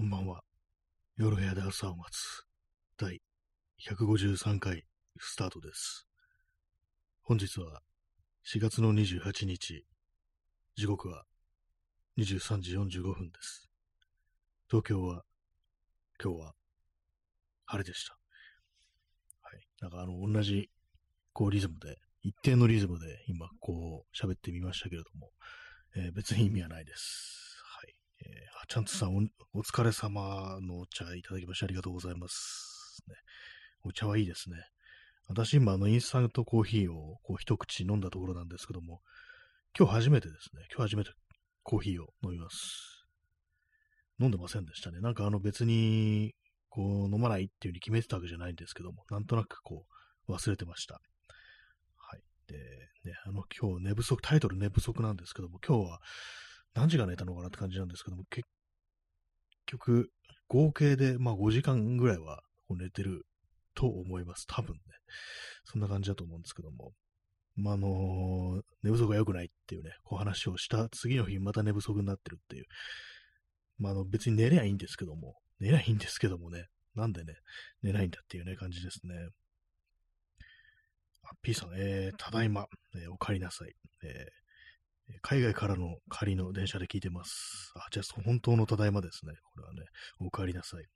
こんばんは。夜部屋で朝を待つ第153回スタートです。本日は4月の28日、時刻は23時45分です。東京は今日は晴れでした。はい。なんかあの、同じこうリズムで、一定のリズムで今こう喋ってみましたけれども、えー別に意味はないです。あちゃんとさんお、お疲れ様のお茶いただきましてありがとうございます。ね、お茶はいいですね。私今、あの、インスタントコーヒーをこう一口飲んだところなんですけども、今日初めてですね。今日初めてコーヒーを飲みます。飲んでませんでしたね。なんかあの別に、こう飲まないっていう風に決めてたわけじゃないんですけども、なんとなくこう忘れてました。はい。で、ね、あの今日寝不足、タイトル寝不足なんですけども、今日は何時間寝たのかなって感じなんですけども、結局、合計でまあ5時間ぐらいは寝てると思います。多分ね。そんな感じだと思うんですけども。まあ、あの寝不足が良くないっていうね、こう話をした次の日また寝不足になってるっていう。まあ、あの別に寝りゃいいんですけども、寝りゃいいんですけどもね、なんでね、寝ないんだっていうね、感じですね。あ、P さん、えー、ただいま、えーお帰りなさい。えー海外からの仮の電車で聞いてます。あ、じゃあ、本当のただいまですね。これはね、お帰りなさい。ね、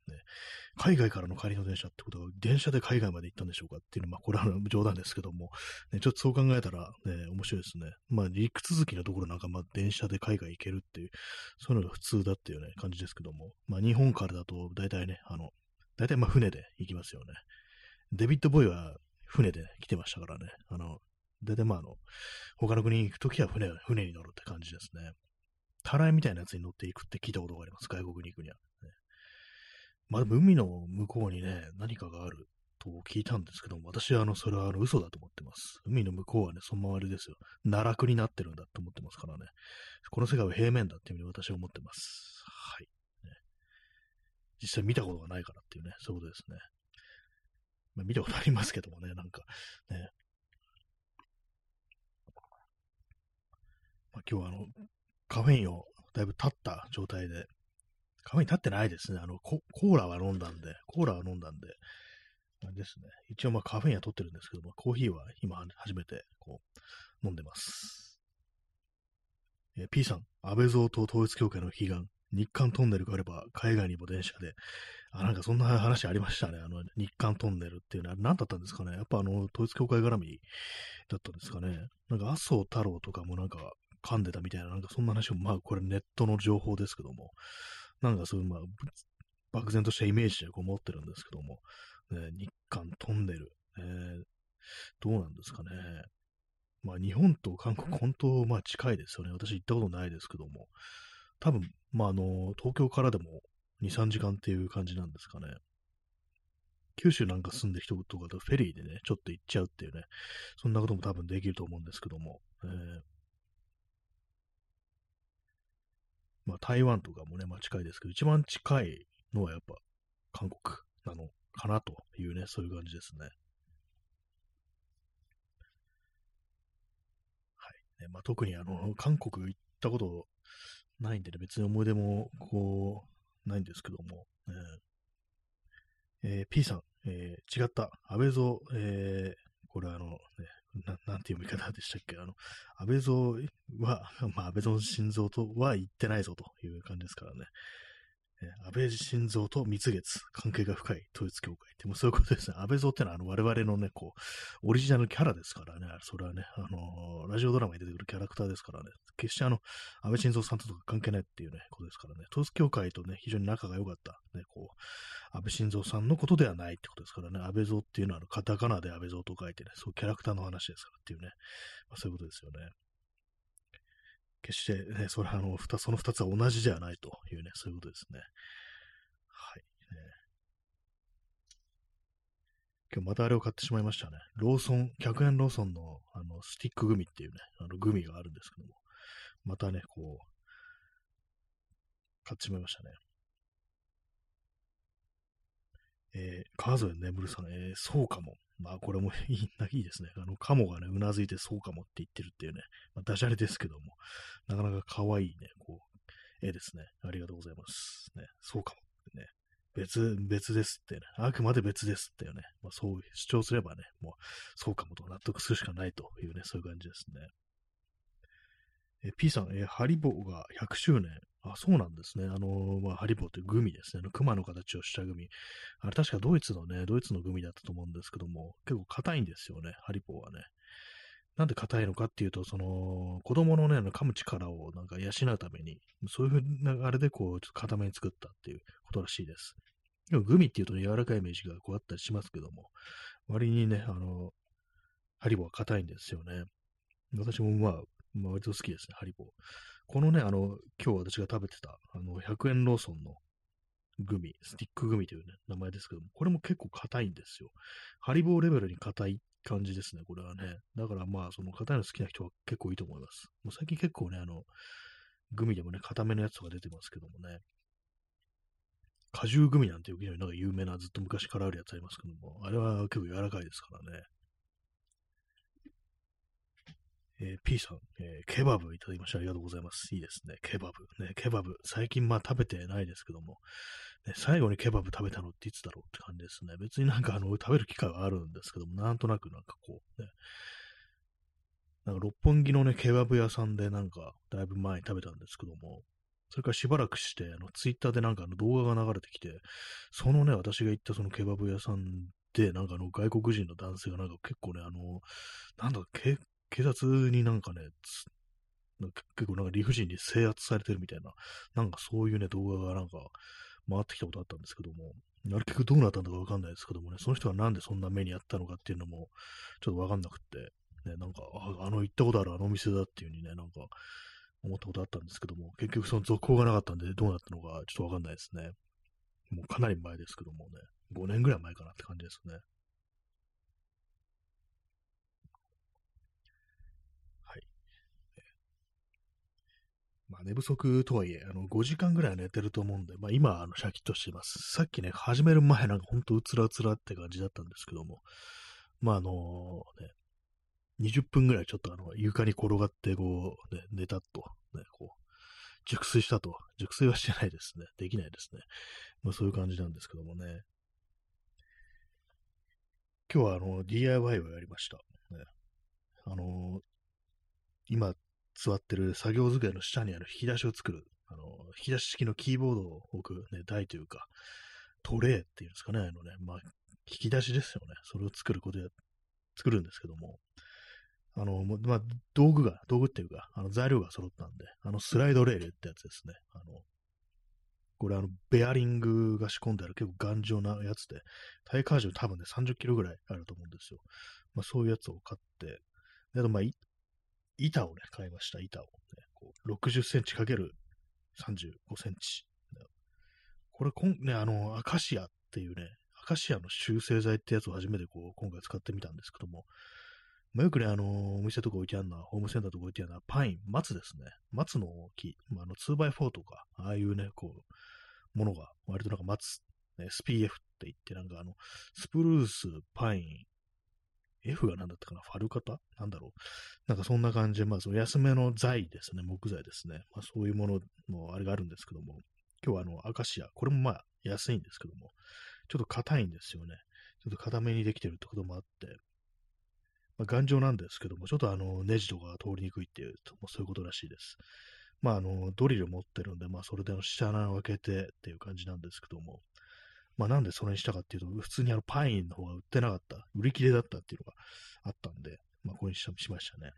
海外からの仮の電車ってことは、電車で海外まで行ったんでしょうかっていうのは、まあ、これは冗談ですけども、ね、ちょっとそう考えたら、ね、面白いですね。まあ、陸続きのところなんか、まあ、電車で海外行けるっていう、そういうのが普通だっていうね、感じですけども、まあ、日本からだと、大体ね、あの、大体まあ、船で行きますよね。デビッド・ボーイは船で来てましたからね。あの、大体まあ、あの、他の国に行くときは船、船に乗るって感じですね。たらいみたいなやつに乗っていくって聞いたことがあります。外国に行くには。ねまあでも海の向こうにね、何かがあると聞いたんですけども、私はあの、それはあの嘘だと思ってます。海の向こうはね、そのままあれですよ。奈落になってるんだと思ってますからね。この世界は平面だっていうふうに私は思ってます。はい。ね実際見たことがないからっていうね、そういうことですね。まあ見たことありますけどもね、なんか、ね。まあ、今日はあの、カフェインをだいぶ立った状態で、カフェイン立ってないですね。あの、コーラは飲んだんで、コーラは飲んだんで、あれですね。一応まあカフェインは取ってるんですけども、コーヒーは今初めてこう、飲んでます。え P さん、安倍蔵と統一教会の悲願、日韓トンネルがあれば海外にも電車で、あ、なんかそんな話ありましたね。あの、日韓トンネルっていうのは何だったんですかね。やっぱあの、統一教会絡みだったんですかね。なんか麻生太郎とかもなんか噛んでたみたいな、なんかそんな話を、まあこれネットの情報ですけども、なんかそういう、まあ、ぶ漠然としたイメージでこう持ってるんですけども、ね、日韓トンネル、えーどうなんですかね。まあ日本と韓国、本当、まあ近いですよね。私行ったことないですけども、多分、まああの、東京からでも2、3時間っていう感じなんですかね。九州なんか住んでる人とかとフェリーでね、ちょっと行っちゃうっていうね、そんなことも多分できると思うんですけども、えーまあ台湾とかもね、まあ近いですけど、一番近いのはやっぱ韓国なのかなというね、そういう感じですね。はい。ねまあ、特にあの、韓国行ったことないんでね、別に思い出もこう、ないんですけども、えーえー P さん、えー違った、安倍蔵、えーこれあの、ね、ななんて読み方でしたっけ？あの、安倍蔵は、まあ、安倍蔵心臓とは言ってないぞという感じですからね。安倍晋三と蜜月、関係が深い統一教会って、もうそういうことですね。安倍蔵ってのは、あの、我々のね、こう、オリジナルキャラですからね。それはね、あのーラジオドラマに出てくるキャラクターですからね。決してあの、安倍晋三さんとか関係ないっていうね、ことですからね。統一教会とね、非常に仲が良かった、ね、こう、安倍晋三さんのことではないってことですからね。安倍蔵っていうのは、あのカタカナで安倍蔵と書いてね、そういうキャラクターの話ですからっていうね。まあ、そういうことですよね。決してね、それあの、ふたその二つは同じではないというね、そういうことですね。はい。ね今日またあれを買ってしまいましたね。ローソン、100円ローソンのあのスティックグミっていうね、あのグミがあるんですけども、またね、こう、買ってしまいましたね。えー、川添眠るさん、えー、そうかも。まあ、これもいいいいですね。あの、カモがね、うなずいてそうかもって言ってるっていうね、まあ、ダジャレですけども、なかなか可愛いね、こう、絵ですね。ありがとうございます。ね、そうかもってね。別、別ですってね、あくまで別ですってね、まあ、そう主張すればね、もうそうかもと納得するしかないというね、そういう感じですね。え P さん、えハリボーが100周年。あ、そうなんですね。あのまあ、ハリボーというグミですね。あの熊の形をしたグミ。あれ確かドイツのね、ドイツのグミだったと思うんですけども、結構硬いんですよね、ハリボーはね。なんで硬いのかっていうと、その、子供のね、噛む力をなんか養うために、そういう流れでこう、ちょっと硬めに作ったっていうことらしいです。でもグミっていうと、ね、柔らかいイメージがこうあったりしますけども、割にね、あの、ハリボーは硬いんですよね。私もまあ、まあ、割と好きですね、ハリボー。このね、あの、今日私が食べてた、あの、100円ローソンのグミ、スティックグミというね、名前ですけども、これも結構硬いんですよ。ハリボーレベルに硬い感じですね、これはね。だからまあ、その硬いの好きな人は結構いいと思います。もう最近結構ね、あの、グミでもね、硬めのやつとか出てますけどもね。果汁グミなんていうなんか有名なずっと昔からあるやつありますけども、あれは結構柔らかいですからね。えー、P さん、えー、ケバブいただきましてありがとうございます。いいですね。ケバブ。ね、ケバブ。最近まあ食べてないですけども、ね、最後にケバブ食べたのっていつだろうって感じですね。別になんかあの、食べる機会はあるんですけども、なんとなくなんかこう、ね、なんか六本木のね、ケバブ屋さんでなんか、だいぶ前に食べたんですけども、それからしばらくして、あの、ツイッターでなんかあの動画が流れてきて、そのね、私が行ったそのケバブ屋さんで、なんかあの外国人の男性がなんか結構ね、あの、なんだ、け警察になんかね、結構なんか理不尽に制圧されてるみたいな、なんかそういうね、動画がなんか回ってきたことあったんですけども、あれ結局どうなったんだかわかんないですけどもね、その人がなんでそんな目にあったのかっていうのも、ちょっとわかんなくって、ね、なんか、あの行ったことあるあの店だっていう風にね、なんか、思ったことあったんですけども、結局その続報がなかったんで、どうなったのかちょっとわかんないですね。もうかなり前ですけどもね、5年ぐらい前かなって感じですね。まあ寝不足とはいえ、あの、5時間ぐらい寝てると思うんで、まあ今、あの、シャキッとしています。さっきね、始める前なんかほんとうつらうつらって感じだったんですけども、まああのね、20分ぐらいちょっとあの、床に転がってこう、ね、寝たと、ね、こう、熟睡したと。熟睡はしてないですね。できないですね。まあそういう感じなんですけどもね。今日はあの、DIY をやりました。ね、あの今座ってる作業机の下にある引き出しを作る、あの、引き出し式のキーボードを置く、ね、台というか、トレーっていうんですかね、あのね、まあ、引き出しですよね。それを作ることや、作るんですけども、あの、まあ、道具が、道具っていうか、あの材料が揃ったんで、あのスライドレールってやつですね。あの、これあの、ベアリングが仕込んである結構頑丈なやつで、耐荷重多分ね、30キロぐらいあると思うんですよ。まあ、そういうやつを買って、で、あとまあ、板をね、買いました、板を、ね。こう60センチかける35センチ。これ、こん、ね、あの、アカシアっていうね、アカシアの修正剤ってやつを初めてこう、今回使ってみたんですけども、まあ、よくね、あの、お店とか置いてあるのは、ホームセンターとか置いてあるのは、パイン、松ですね。松の木、まあ、あの、2x4 とか、ああいうね、こう、ものが、割となんか松、ね、SPF って言って、なんかあの、スプルース、パイン、F が何だったかな？ファルカタ？なんだろう？なんかそんな感じで、まあ、その安めの材ですね、木材ですね。まあ、そういうもののあれがあるんですけども、今日はあの、アカシア、これもまあ、安いんですけども、ちょっと硬いんですよね。ちょっと硬めにできてるってこともあって、まあ、頑丈なんですけども、ちょっとあの、ネジとかが通りにくいっていう、もうそういうことらしいです。まあ、あの、ドリル持ってるんで、まあ、それでの下穴を開けてっていう感じなんですけども、まあなんでそれにしたかっていうと、普通にあのパインの方が売ってなかった、売り切れだったっていうのがあったんで、まあこれにしましたね。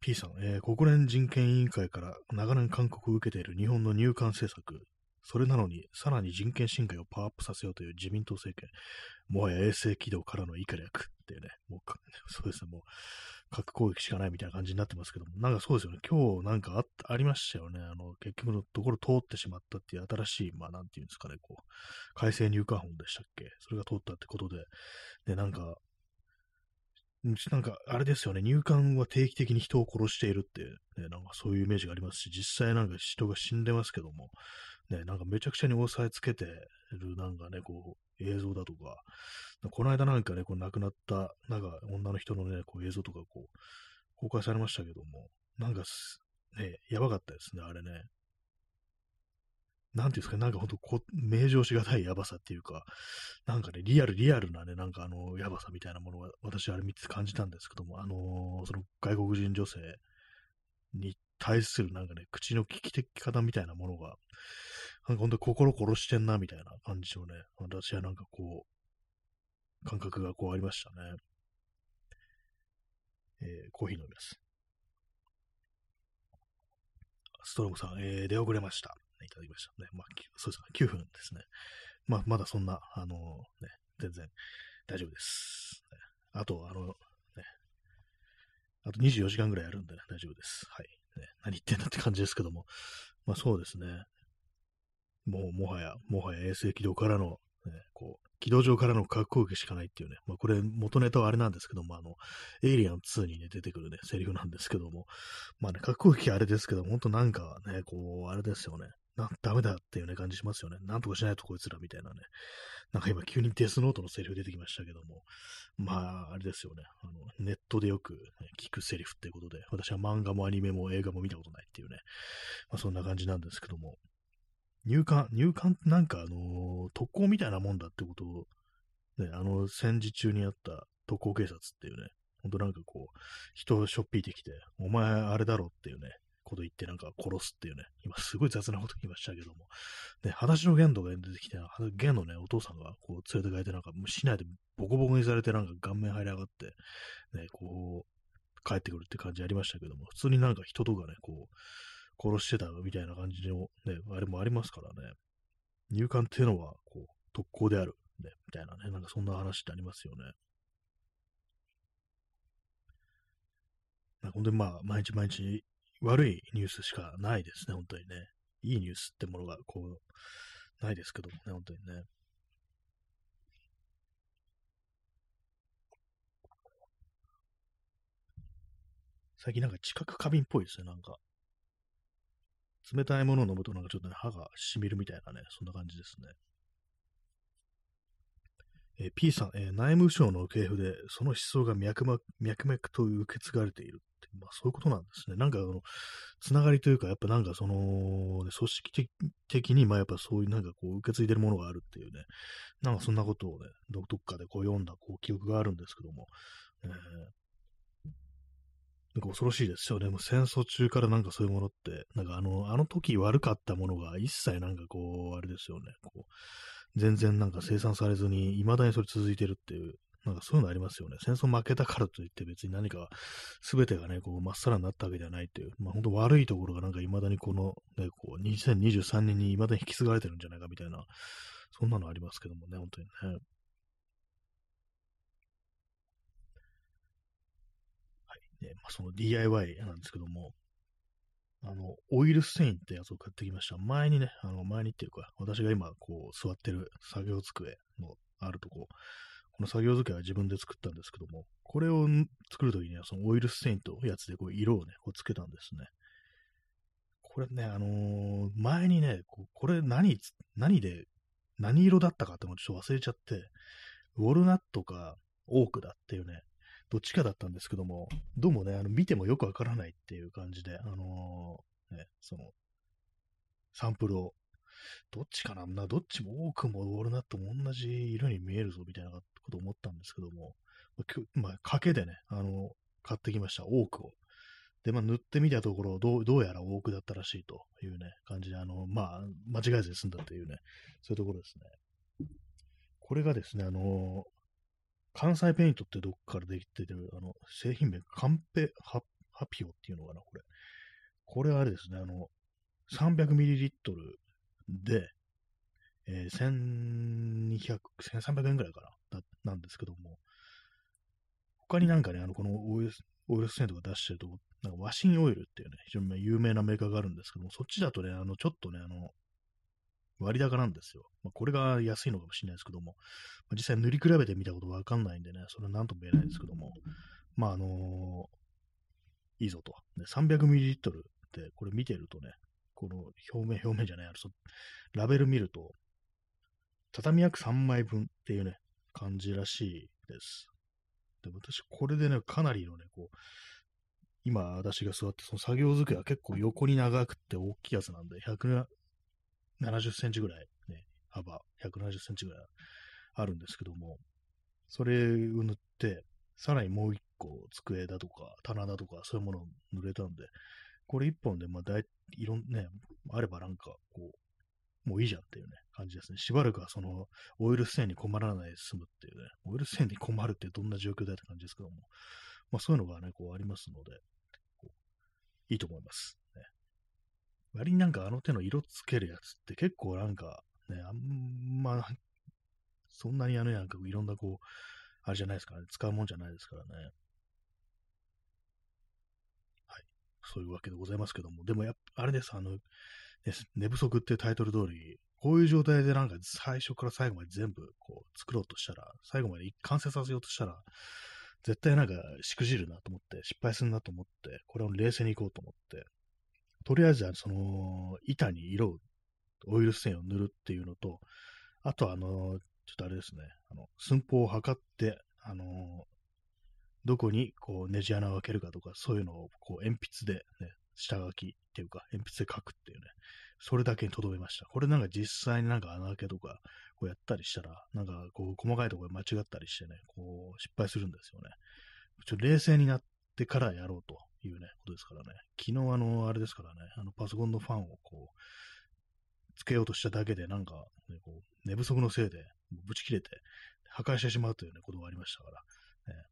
P さん、えー、国連人権委員会から長年勧告を受けている日本の入管政策、それなのに、さらに人権侵害をパワーアップさせようという自民党政権、もはや衛星軌道からの以下略っていうね、もう そうですね、もう、核攻撃しかないみたいな感じになってますけども、なんかそうですよね、今日なんかありましたよね、あの、結局のところ通ってしまったっていう新しい、まあなんていうんですかね、こう、改正入管法でしたっけ？それが通ったってことで、で、なんか、なんか、あれですよね、入管は定期的に人を殺しているって、ね、なんかそういうイメージがありますし、実際なんか人が死んでますけども、ね、なんかめちゃくちゃに押さえつけてるなんかね、こう、映像だとか、この間なんかね、こう亡くなった、なんか女の人のね、こう映像とかこう、公開されましたけども、なんかね、やばかったですね、あれね。なんていうんですか、なんかほんとこ、名状しがたいやばさっていうか、なんかね、リアル、リアルなね、なんかあの、やばさみたいなものが、私あれ見て感じたんですけども、あのー、その外国人女性に対するなんかね、口の利き的方みたいなものが、なんか本当心殺してんな、みたいな感じのね、私はなんかこう、感覚がこうありましたね。えー、コーヒー飲みます。ストロムさん、えー、出遅れました。いただきましたね。まあ、そうですね、9分ですね。まあ、まだそんな、あのね、全然大丈夫です。あと、あの、ね、あと24時間ぐらいやるんで、ね、大丈夫です。はい、ね。何言ってんだって感じですけども。まあそうですね。もう、もはや、もはや衛星軌道からの、ね、こう、軌道上からの核攻撃しかないっていうね、まあ、これ元ネタはあれなんですけども、あの、エイリアン2にね、出てくるね、セリフなんですけども、まあね、核攻撃あれですけど、も、ほんとなんかね、こう、あれですよね、な、ダメだっていうね、感じしますよね。なんとかしないとこいつらみたいなね。なんか今急にデスノートのセリフ出てきましたけども、まあ、あれですよね。あの、ネットでよく、聞くセリフっていうことで、私は漫画もアニメも映画も見たことないっていうね、まあそんな感じなんですけども、入管、入管ってなんかあの、特攻みたいなもんだってことを、ね、あの、戦時中にあった特攻警察っていうね、ほんとなんかこう、人をしょっぴいてきて、お前あれだろっていうね、こと言ってなんか殺すっていうね、今すごい雑なこと言いましたけども、ね、裸足の玄度が出てきて、玄のね、お父さんがこう連れて帰ってなんか、市内でボコボコにされてなんか顔面入り上がって、ね、こう、帰ってくるって感じありましたけども、普通になんか人とかね、こう、殺してたみたいな感じのね、あれもありますからね、入管っていうのは、こう、特攻である、ね、みたいなね、なんかそんな話ってありますよね。ほんで、まあ、毎日毎日悪いニュースしかないですね、本当にね。いいニュースってものが、こう、ないですけどもね、本当にね。最近なんか知覚過敏っぽいですね、なんか。冷たいものを飲むとなんかちょっとね、歯がしみるみたいなね、そんな感じですね。えー、P さん、えー、内務省の系譜で、その思想が脈々脈々と受け継がれているって、まあそういうことなんですね。なんかあの、つながりというか、やっぱなんかその、ね、組織的に、まあやっぱそういうなんかこう受け継いでるものがあるっていうね、なんかそんなことをね、どっかでこう読んだこう記憶があるんですけども、えー、なんか恐ろしいですよね。もう戦争中からなんかそういうものって、なんかあの、あの時悪かったものが一切なんかこう、あれですよね。こう全然なんか生産されずに、未だにそれ続いてるっていう、なんかそういうのありますよね。戦争負けたからといって別に何か全てがね、こう、まっさらになったわけではないっていう、まあ本当悪いところがなんか未だにこの、ね、こう、2023年に未だに引き継がれてるんじゃないかみたいな、そんなのありますけどもね、本当にね。はい。ね、まあ、その DIY なんですけども、あの、オイルステインってやつを買ってきました。前にね、あの、前にっていうか、私が今、こう、座ってる作業机のあるとこ、この作業机は自分で作ったんですけども、これを作るときには、そのオイルステインとやつで、こう、色をね、こうつけたんですね。これね、あのー、前にね、ここれ何、何で、何色だったかってのをちょっと忘れちゃって、ウォルナットかオークだっていうね、どっちかだったんですけども、どうもね、あの見てもよくわからないっていう感じで、あのー、ね、その、サンプルを、どっちかなどっちも多くもウォールナットも同じ色に見えるぞみたいなこと思ったんですけども、まあ、賭けでね、あの、買ってきました、オークを。で、まあ、塗ってみたところ、どうどうやらオークだったらしいというね、感じで、あの、まあ、間違えずに済んだというね、そういうところですね。これがですね、あの関西ペイントってどっからできてる、あの、製品名、カンペハハピオっていうのかな、これ。これはあれですね、あの、300ml で、えー、1200、1300円ぐらいかな、だなんですけども、他になんかね、あの、このオイルオイルステントが出してると、なんかワシンオイルっていうね、非常に有名なメーカーがあるんですけども、そっちだとね、あの、ちょっとね、あの、割高なんですよ。まあ、これが安いのかもしれないですけども、まあ、実際塗り比べてみたことわかんないんでね、それは何とも言えないですけども、まああのー、いいぞと。ね、300ml ってこれ見てるとね、この表面、表面じゃない、あラベル見ると、畳約3枚分っていうね、感じらしいです。で、私、これでね、かなりのね、こう、今、私が座って、その作業机は結構横に長くて大きいやつなんで、100 70センチぐらい、ね、幅170センチぐらいあるんですけども、それを塗って、さらにもう一個机だとか棚だとかそういうものを塗れたんで、これ一本で、まあ、だい、いろんね、あればなんか、こう、もういいじゃんっていうね、感じですね。しばらくはその、オイル繊維に困らないで済むっていうね、オイル繊維に困るってどんな状況だって感じですけども、まあそういうのがね、こうありますので、いいと思います。割になんかあの手の色つけるやつって結構なんか、ね、あんま、そんなにあのなんかいろんなこう、あれじゃないですかね、使うもんじゃないですからね。はい。そういうわけでございますけども、でもやっぱ、あれです、あの、ね、寝不足っていうタイトル通り、こういう状態でなんか最初から最後まで全部こう作ろうとしたら、最後まで完成させようとしたら、絶対なんかしくじるなと思って、失敗するなと思って、これを冷静にいこうと思って、とりあえずはその板に色を、オイル繊維を塗るっていうのと、あとあの、ちょっとあれですね、あの寸法を測って、あのどこにこうネジ穴を開けるかとか、そういうのをこう鉛筆で、ね、下書きっていうか、鉛筆で書くっていうね、それだけに留めました。これなんか実際になんか穴開けとか、こうやったりしたら、なんかこう細かいところで間違ったりしてね、こう失敗するんですよね。ちょっと冷静になってからやろうというね、ことですからね。昨日あの、あれですからね、あのパソコンのファンをこう、つけようとしただけで、なんか、ね、こう寝不足のせいで、ぶち切れて、破壊してしまうというね、ことがありましたから、ね、やっ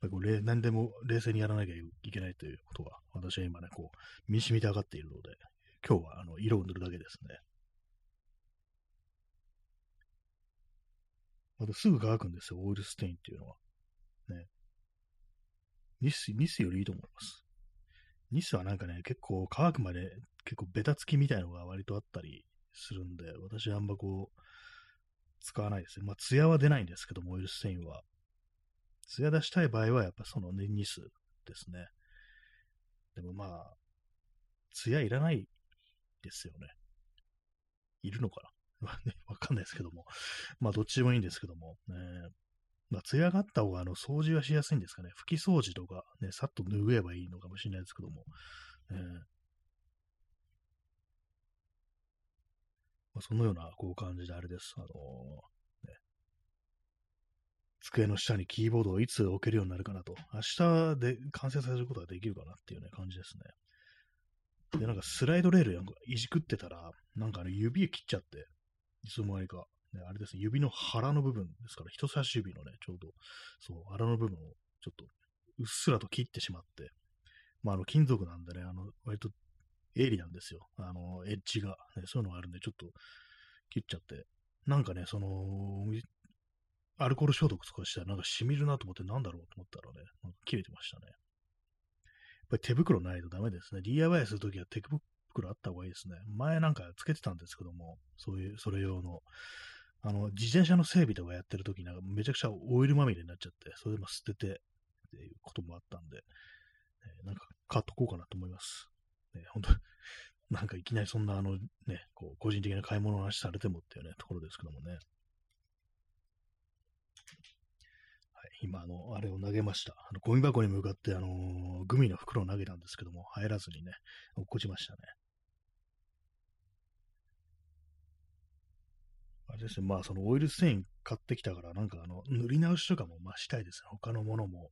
ぱりこう何でも冷静にやらなきゃいけないということが、私は今ね、こう、身に染みて上がっているので、今日はあの色を塗るだけですね。またすぐ乾くんですよ、オイルステインっていうのは。ニス、ニスよりいいと思います。ニスはなんかね、結構乾くまで結構ベタつきみたいのが割とあったりするんで、私はあんまこう、使わないですね。まあ、ツヤは出ないんですけども、オイルステインは。ツヤ出したい場合はやっぱそのね、ニスですね。でもまあ、ツヤいらないですよね。いるのかな？わかんないですけども。まあ、どっちでもいいんですけども。ね、まあ、艶があった方が、あの、掃除はしやすいんですかね。拭き掃除とか、ね、さっと拭えばいいのかもしれないですけども。えーまあ、そのような、こう、感じであれです。あのー、ね、机の下にキーボードをいつ置けるようになるかなと。明日で完成させることができるかなっていうね、感じですね。で、なんかスライドレールなんかいじくってたら、なんかね、指切っちゃって、いつの間にか、ね、あれですね、指の腹の部分ですから、人差し指のね、ちょうど、そう、腹の部分をちょっと、うっすらと切ってしまって、まあ、あの、金属なんでね、あの、割と鋭利なんですよ。あの、エッジが、ね、そういうのがあるんで、ちょっと切っちゃって、なんかね、その、アルコール消毒とかしたらなんか染みるなと思ってなんだろうと思ったらね、なんか切れてましたね。やっぱり手袋ないとダメですね。DIY するときは手袋あった方がいいですね。前なんかつけてたんですけども、そういう、それ用の。あの、自転車の整備とかやってるときなんかめちゃくちゃオイルまみれになっちゃって、それでも捨ててっていうこともあったんで、え、なんか買っとこうかなと思います。ね、本当なんかいきなりそんなあのね、こう個人的な買い物の話されてもっていうね、ところですけどもね。はい今、あの、あれを投げました。あの、ゴミ箱に向かって、あのー、グミの袋を投げたんですけども、入らずにね、落っこちましたね。あれですね、まあ、そのオイル繊維買ってきたから、なんかあの、塗り直しとかも、まあ、したいですね。他のものも。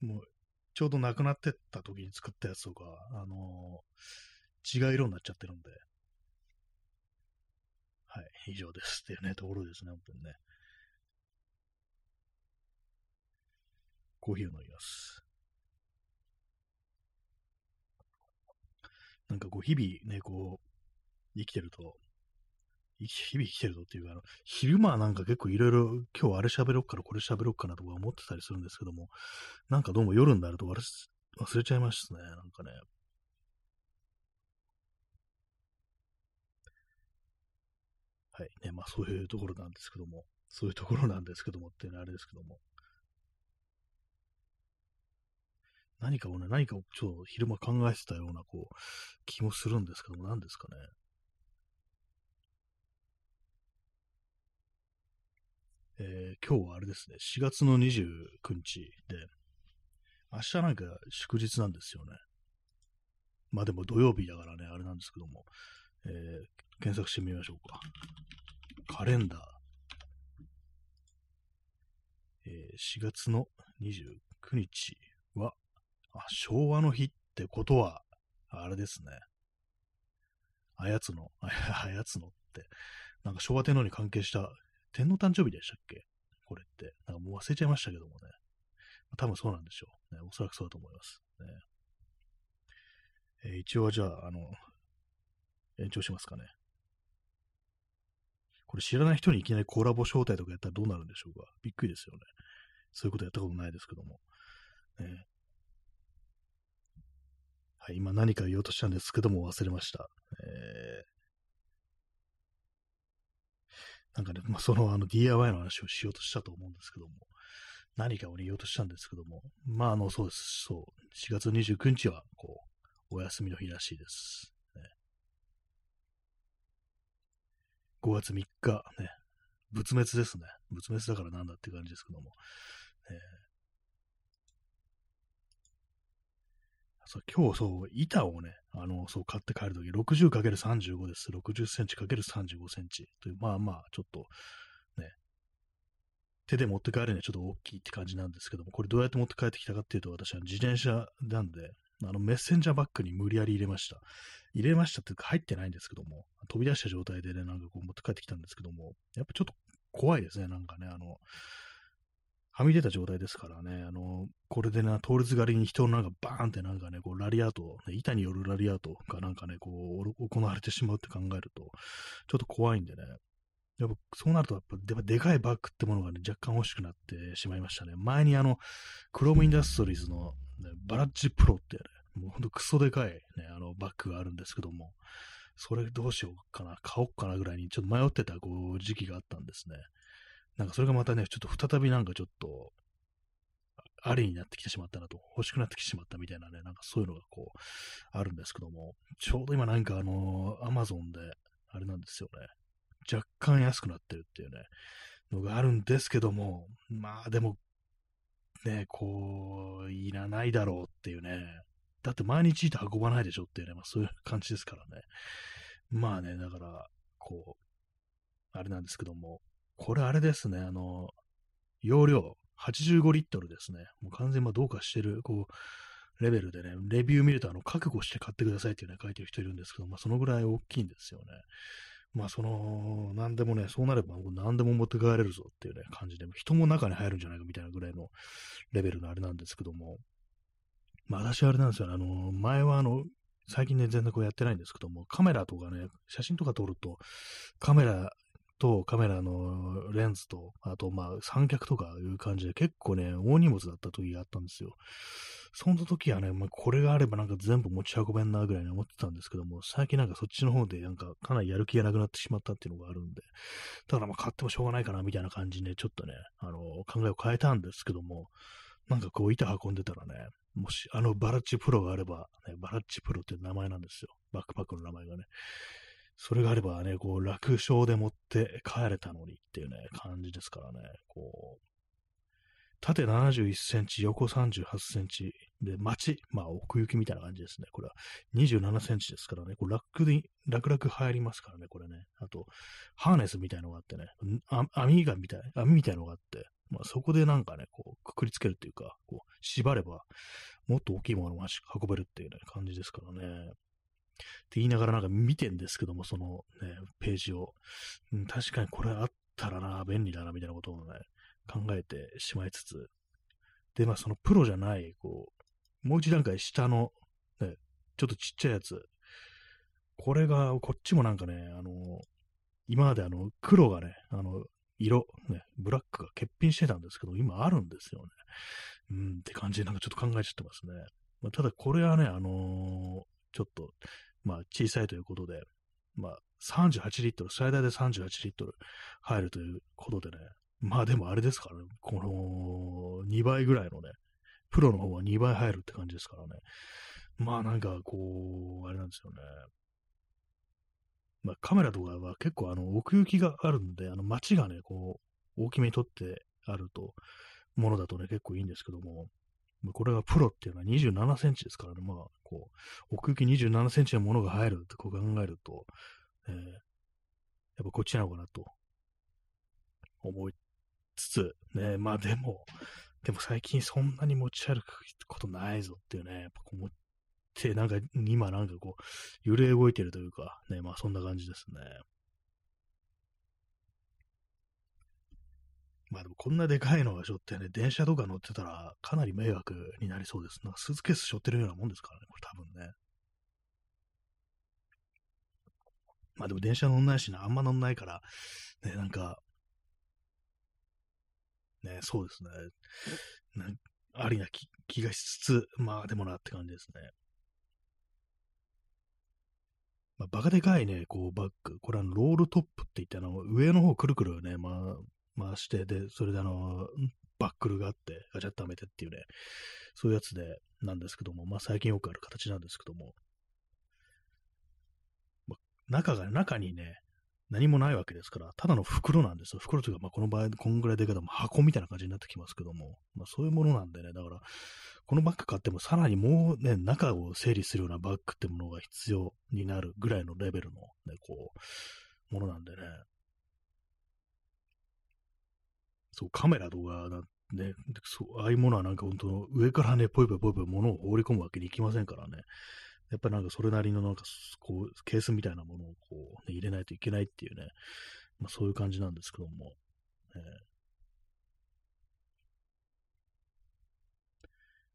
もう、ちょうどなくなってった時に作ったやつとか、あのー、違う色になっちゃってるんで。はい、以上ですっていうね、ところですね、本当にね。コーヒーを飲みます。なんかこう、日々ね、こう、生きてると、日々生きてるとっていうか、あの昼間はなんか結構いろいろ、今日あれ喋ろっかな、これ喋ろっかなとか思ってたりするんですけども、なんかどうも夜になると忘れちゃいましたね、なんかね。はい。ね、まあそういうところなんですけども、そういうところなんですけどもっていうのはあれですけども。何かをね、何かをちょっと昼間考えてたような、こう、気もするんですけども、何ですかね。えー、今日はあれですね、4月の29日で、明日なんか祝日なんですよね。まあでも土曜日だからね、あれなんですけども、えー、検索してみましょうか。カレンダー。えー、4月の29日は、あ、昭和の日ってことは、あれですね。あやつの、あやつのって、なんか昭和天皇に関係した天皇誕生日でしたっけ？これって。なんかもう忘れちゃいましたけどもね。多分そうなんでしょう。ね、おそらくそうだと思います。ねえー、一応はじゃあ、あの、延長しますかね。これ知らない人にいきなりコラボ招待とかやったらどうなるんでしょうか。びっくりですよね。そういうことやったことないですけども。ね、はい、今何か言おうとしたんですけども忘れました。えー、なんかね、まあ、そのあの DIY の話をしようとしたと思うんですけども、何かを言おうとしたんですけども、まあ、あの、そうです。そう。4月29日は、こう、お休みの日らしいです。ね、5月3日、ね、仏滅ですね。仏滅だからなんだって感じですけども。えーそう今日、そう、板をね、あの、そう、買って帰るとき、60×35 です。60センチ ×35 センチ。という、まあまあ、ちょっと、ね、手で持って帰るにはちょっと大きいって感じなんですけども、これどうやって持って帰ってきたかっていうと、私は自転車なんで、あの、メッセンジャーバッグに無理やり入れました。入れましたっていうか入ってないんですけども、飛び出した状態でね、なんかこう持って帰ってきたんですけども、やっぱちょっと怖いですね、なんかね、あの、はみ出た状態ですからね、あの、これでな、通りすがりに人のなんかバーンってなんかね、こうラリアート、ね、板によるラリアートがなんかね、こう、行われてしまうって考えると、ちょっと怖いんでね、やっぱそうなるとやっぱででかいバッグってものがね、若干欲しくなってしまいましたね。前にあの、クロームインダストリーズの、ね、バラッジプロって、ね、もうほんとクソでかいね、あのバッグがあるんですけども、それどうしようかな、買おうかなぐらいにちょっと迷ってたこう時期があったんですね。なんかそれがまたね、ちょっと再びなんかちょっと、ありになってきてしまったなと、欲しくなってきてしまったみたいなね、なんかそういうのがこう、あるんですけども、ちょうど今なんかあの、アマゾンで、あれなんですよね、若干安くなってるっていうね、のがあるんですけども、まあでも、ね、こう、いらないだろうっていうね、だって毎日糸運ばないでしょっていうね、まあそういう感じですからね。まあね、だから、こう、あれなんですけども、これあれですね、あの、容量85リットルですね。もう完全にまどうかしてる、こう、レベルでね、レビュー見ると、あの、覚悟して買ってくださいっていうね、書いてる人いるんですけど、まあ、そのぐらい大きいんですよね。まあ、その、なんでもね、そうなれば、何でも持って帰れるぞっていうね、感じで、人も中に入るんじゃないかみたいなぐらいのレベルのあれなんですけども、まあ、私はあれなんですよね、あの、前はあの、最近ね、全然こうやってないんですけども、カメラとかね、写真とか撮ると、カメラとカメラのレンズと、あとまあ三脚とかいう感じで結構ね、大荷物だった時があったんですよ。その時はね、まあ、これがあればなんか全部持ち運べんなぐらいに思ってたんですけども、最近なんかそっちの方でなんかかなりやる気がなくなってしまったっていうのがあるんで、だからまあ買ってもしょうがないかなみたいな感じで、ちょっとね、あの、考えを変えたんですけども、なんかこう板運んでたらね、もしあのバラッチプロがあれば、ね、バラッチプロっていう名前なんですよ。バックパックの名前がね。それがあればね、こう、楽勝で持って帰れたのにっていうね、感じですからね、こう、縦71センチ、横38センチ、で、町、まあ、奥行きみたいな感じですね。これは27センチですからね、こう楽に、楽々入りますからね、これね。あと、ハーネスみたいのがあってね、網がみたい、網みたいのがあって、まあ、そこでなんかね、こう、くくりつけるっていうか、こう、縛れば、もっと大きいものを運べるっていうね、感じですからね。って言いながらなんか見てんですけども、そのね、ページを。うん、確かにこれあったらな、便利だな、みたいなことをね、考えてしまいつつ。で、まあそのプロじゃない、こう、もう一段階下の、ね、ちょっとちっちゃいやつ。これが、こっちもなんかね、あの、今まであの、黒がね、あの、色、ね、ブラックが欠品してたんですけど、今あるんですよね。うんって感じでなんかちょっと考えちゃってますね。まあ、ただこれはね、あのー、ちょっとまあ、小さいということで、まあ、38リットル、最大で38リットル入るということでね、まあでもあれですからね、この2倍ぐらいのね、プロの方は2倍入るって感じですからね。まあなんかこう、あれなんですよね。まあカメラとかは結構あの奥行きがあるんで、あの街がね、こう、大きめに撮ってあると、ものだとね、結構いいんですけども、これがプロっていうのは27センチですからね、まあ、こう、奥行き27センチのものが入るってこう考えると、えー、やっぱこっちなのかなと。思いつつ、ね、まあでも、でも最近そんなに持ち歩くことないぞっていうね、やっぱこう思って、なんか今なんかこう、揺れ動いてるというか、ね、まあそんな感じですね。まあでもこんなでかいのがしょってね、電車とか乗ってたらかなり迷惑になりそうです。なんかスーツケース背負ってるようなもんですからね、これ多分ね。まあでも電車乗んないしな、あんま乗んないから、ね、なんか、ね、そうですね。なありな気気がしつつ、まあでもなって感じですね。まあ、バカでかいね、こうバッグ。これはロールトップって言って、あの、上の方くるくるね、まあ、回して、で、それであの、バックルがあって、ガチャッとめてっていうね、そういうやつで、なんですけども、まあ最近よくある形なんですけども、まあ、中が、中にね、何もないわけですから、ただの袋なんですよ。袋というか、まあ、この場合、こんぐらいでかい箱みたいな感じになってきますけども、まあ、そういうものなんでね、だから、このバッグ買っても、さらにもうね、中を整理するようなバッグってものが必要になるぐらいのレベルの、ね、こう、ものなんでね、そう、カメラとかね、そう、ああいうものはなんか本当上からね、ぽいぽいぽいぽい物を放り込むわけにいきませんからね。やっぱりなんかそれなりのなんか、こう、ケースみたいなものをこう、ね、入れないといけないっていうね、まあそういう感じなんですけども、えー、